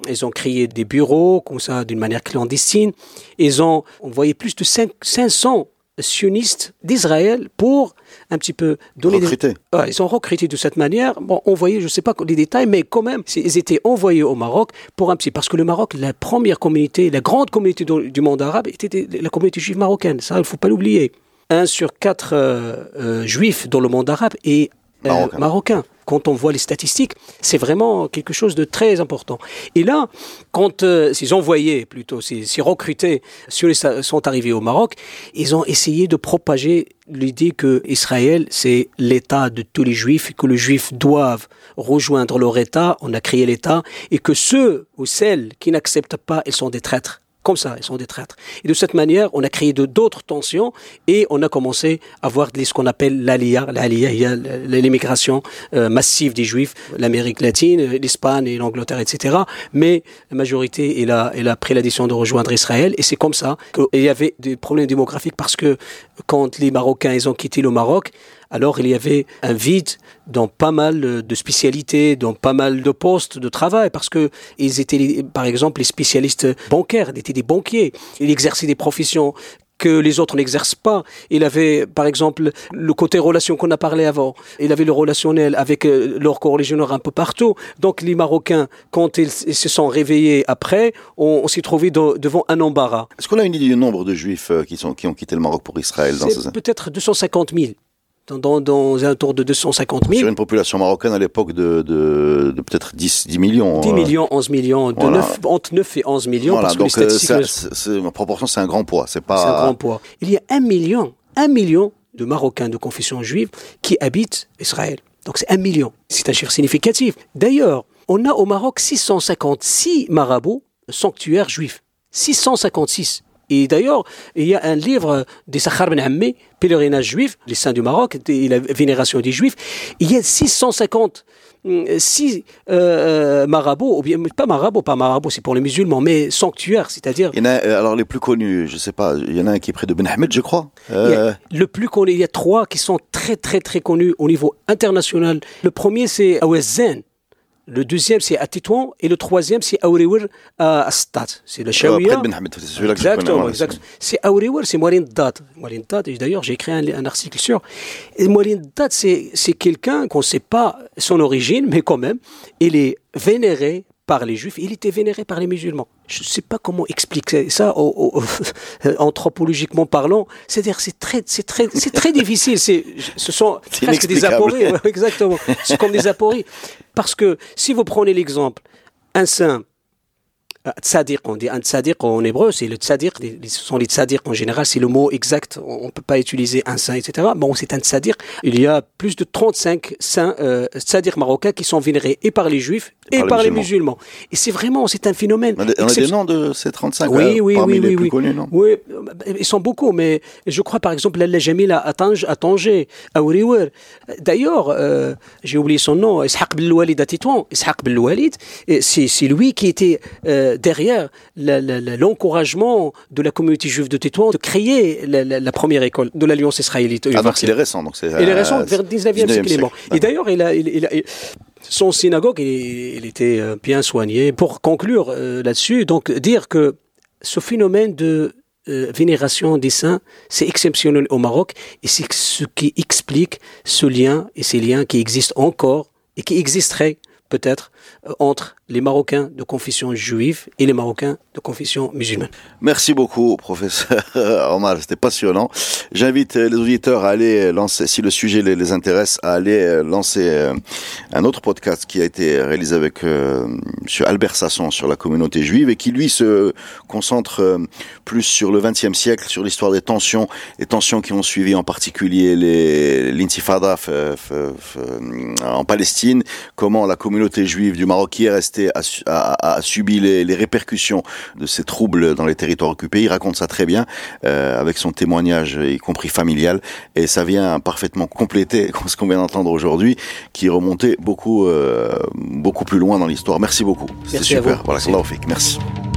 Ils ont créé des bureaux comme ça d'une manière clandestine. Ils ont envoyé plus de 500 sionistes d'Israël pour un petit peu donner des... ils sont recrutés de cette manière. Bon, envoyés, je ne sais pas les détails, mais quand même, ils étaient envoyés au Maroc pour un petit... Parce que le Maroc, la première communauté, la grande communauté du monde arabe, était la communauté juive marocaine. Ça, il ne faut pas l'oublier. Un sur quatre euh, euh, juifs dans le monde arabe est euh, marocain. quand on voit les statistiques, c'est vraiment quelque chose de très important. Et là, quand euh, ces envoyés, plutôt ces, ces recrutés sont arrivés au Maroc, ils ont essayé de propager l'idée que Israël, c'est l'État de tous les Juifs, et que les Juifs doivent rejoindre leur État, on a créé l'État, et que ceux ou celles qui n'acceptent pas, ils sont des traîtres comme ça, ils sont des traîtres. Et de cette manière, on a créé d'autres tensions et on a commencé à voir ce qu'on appelle a l'immigration euh, massive des Juifs, l'Amérique latine, l'Espagne et l'Angleterre, etc. Mais la majorité, elle a, elle a pris la décision de rejoindre Israël et c'est comme ça qu'il y avait des problèmes démographiques parce que quand les Marocains, ils ont quitté le Maroc, alors il y avait un vide dans pas mal de spécialités, dans pas mal de postes de travail, parce que ils étaient, par exemple, les spécialistes bancaires, ils étaient des banquiers, ils exerçaient des professions que les autres n'exercent pas. Il avait, par exemple, le côté relation qu'on a parlé avant. Il avait le relationnel avec euh, leurs co-religionnaires un peu partout. Donc les Marocains, quand ils, se sont réveillés après, on, s'est trouvé devant un embarras. Est-ce qu'on a une idée du nombre de Juifs euh, qui, sont, qui ont quitté le Maroc pour Israël dans ce... Peut-être 250 000 dans, dans, un tour de 250 000. Sur une population marocaine à l'époque de, de, de peut-être 10, 10 millions. 10 euh. millions, 11 millions, de 9, entre 9 et 11 millions. Voilà, parce donc euh, en proportion, c'est un grand poids. C'est pas... un grand poids. Il y a un million, un million de Marocains de confession juive qui habitent Israël. Donc c'est un million. C'est un chiffre significatif. D'ailleurs, on a au Maroc 656 marabouts sanctuaires juifs. 656. Et d'ailleurs, il y a un livre des Sakhar Ben Hammé, Pèlerinage juif, les saints du Maroc et la vénération des juifs. Il y a 650 hum, si euh, marabout, ou bien pas marabout, pas marabout, c'est pour les musulmans, mais sanctuaire, c'est-à-dire. Il y en a, euh, alors les plus connus, je sais pas, il y en a un qui est près de Ben Ahmed, je crois. Euh, le plus connu, il y a trois qui sont très très très connus au niveau international. Le premier c'est Awezen. Le deuxième, c'est à Tétouan. Et le troisième, c'est Aouriwer à Stad. C'est celui-là que Exactement, exactement. C'est Aouriwer, c'est Moulin Dad. Moulin Dad, d'ailleurs, j'ai écrit un, un article sur. Et Dad, c'est quelqu'un qu'on ne sait pas son origine, mais quand même, il est vénéré par les juifs, il était vénéré par les musulmans. Je ne sais pas comment expliquer ça anthropologiquement parlant. C'est-à-dire, c'est très, c'est très, c'est très difficile. C'est, ce sont C'est presque des apories. Exactement. C'est comme des apories. Parce que si vous prenez l'exemple, un saint, Tzadiq, on dit un tzadiq en hébreu, c'est le tzadiq, ce sont les tzadiq en général, c'est le mot exact, on ne peut pas utiliser un saint, etc. Bon, c'est un tzadiq. Il y a plus de 35 saints euh, tzadiq marocains qui sont vénérés et par les juifs et, par, les musulmans. Et c'est vraiment, c'est un phénomène. On a, des- on a des exceptionnel. noms de ces 35 Oui, euh, oui, parmi oui, les oui, plus oui. connus, non? Oui, euh, ils sont beaucoup, mais je crois par exemple Lalla Jamila à Tanger, à, Tanger, à Ouriwer. D'ailleurs, euh, j'ai oublié son nom, Ishaq Belwalid à Tétouan. Ishaq Belwalid, c'est lui qui était euh, derrière l'encouragement de la communauté juive de Tétouan de créer la, la- la première école de l'Alliance israélite. Ah, donc il est récent. Donc c'est, Il est euh, récent, vers le 19e siècle, est. Et d'ailleurs, il a, il, il a- il- son synagogue, il, il était euh, bien soigné. Pour conclure euh, là-dessus, donc dire que ce phénomène de euh, vénération des saints, c'est exceptionnel au Maroc, et c'est ce qui explique ce lien et ces liens qui existent encore et qui existeraient peut-être euh, entre les Marocains de confession juive et les Marocains de confession musulmane. Merci beaucoup, professeur Omar. C'était passionnant. J'invite euh, les auditeurs à aller lancer, si le sujet les, intéresse, à aller euh, lancer euh, un autre podcast qui a été réalisé avec euh, M. Albert Sasson sur la communauté juive et qui, lui, se concentre euh, plus sur le XXe siècle, sur l'histoire des tensions, les tensions qui ont suivi en particulier l'intifada en Palestine, comment la communauté juive du Maroc qui est a- a subi les, les répercussions de ces troubles dans les territoires occupés. Il raconte ça très bien euh, avec son témoignage, y compris familial, et ça vient parfaitement compléter ce qu'on vient d'entendre aujourd'hui, qui remontait beaucoup, euh, beaucoup plus loin dans l'histoire. Merci beaucoup. C'était Merci à super. vous. Voilà, Merci. Merci.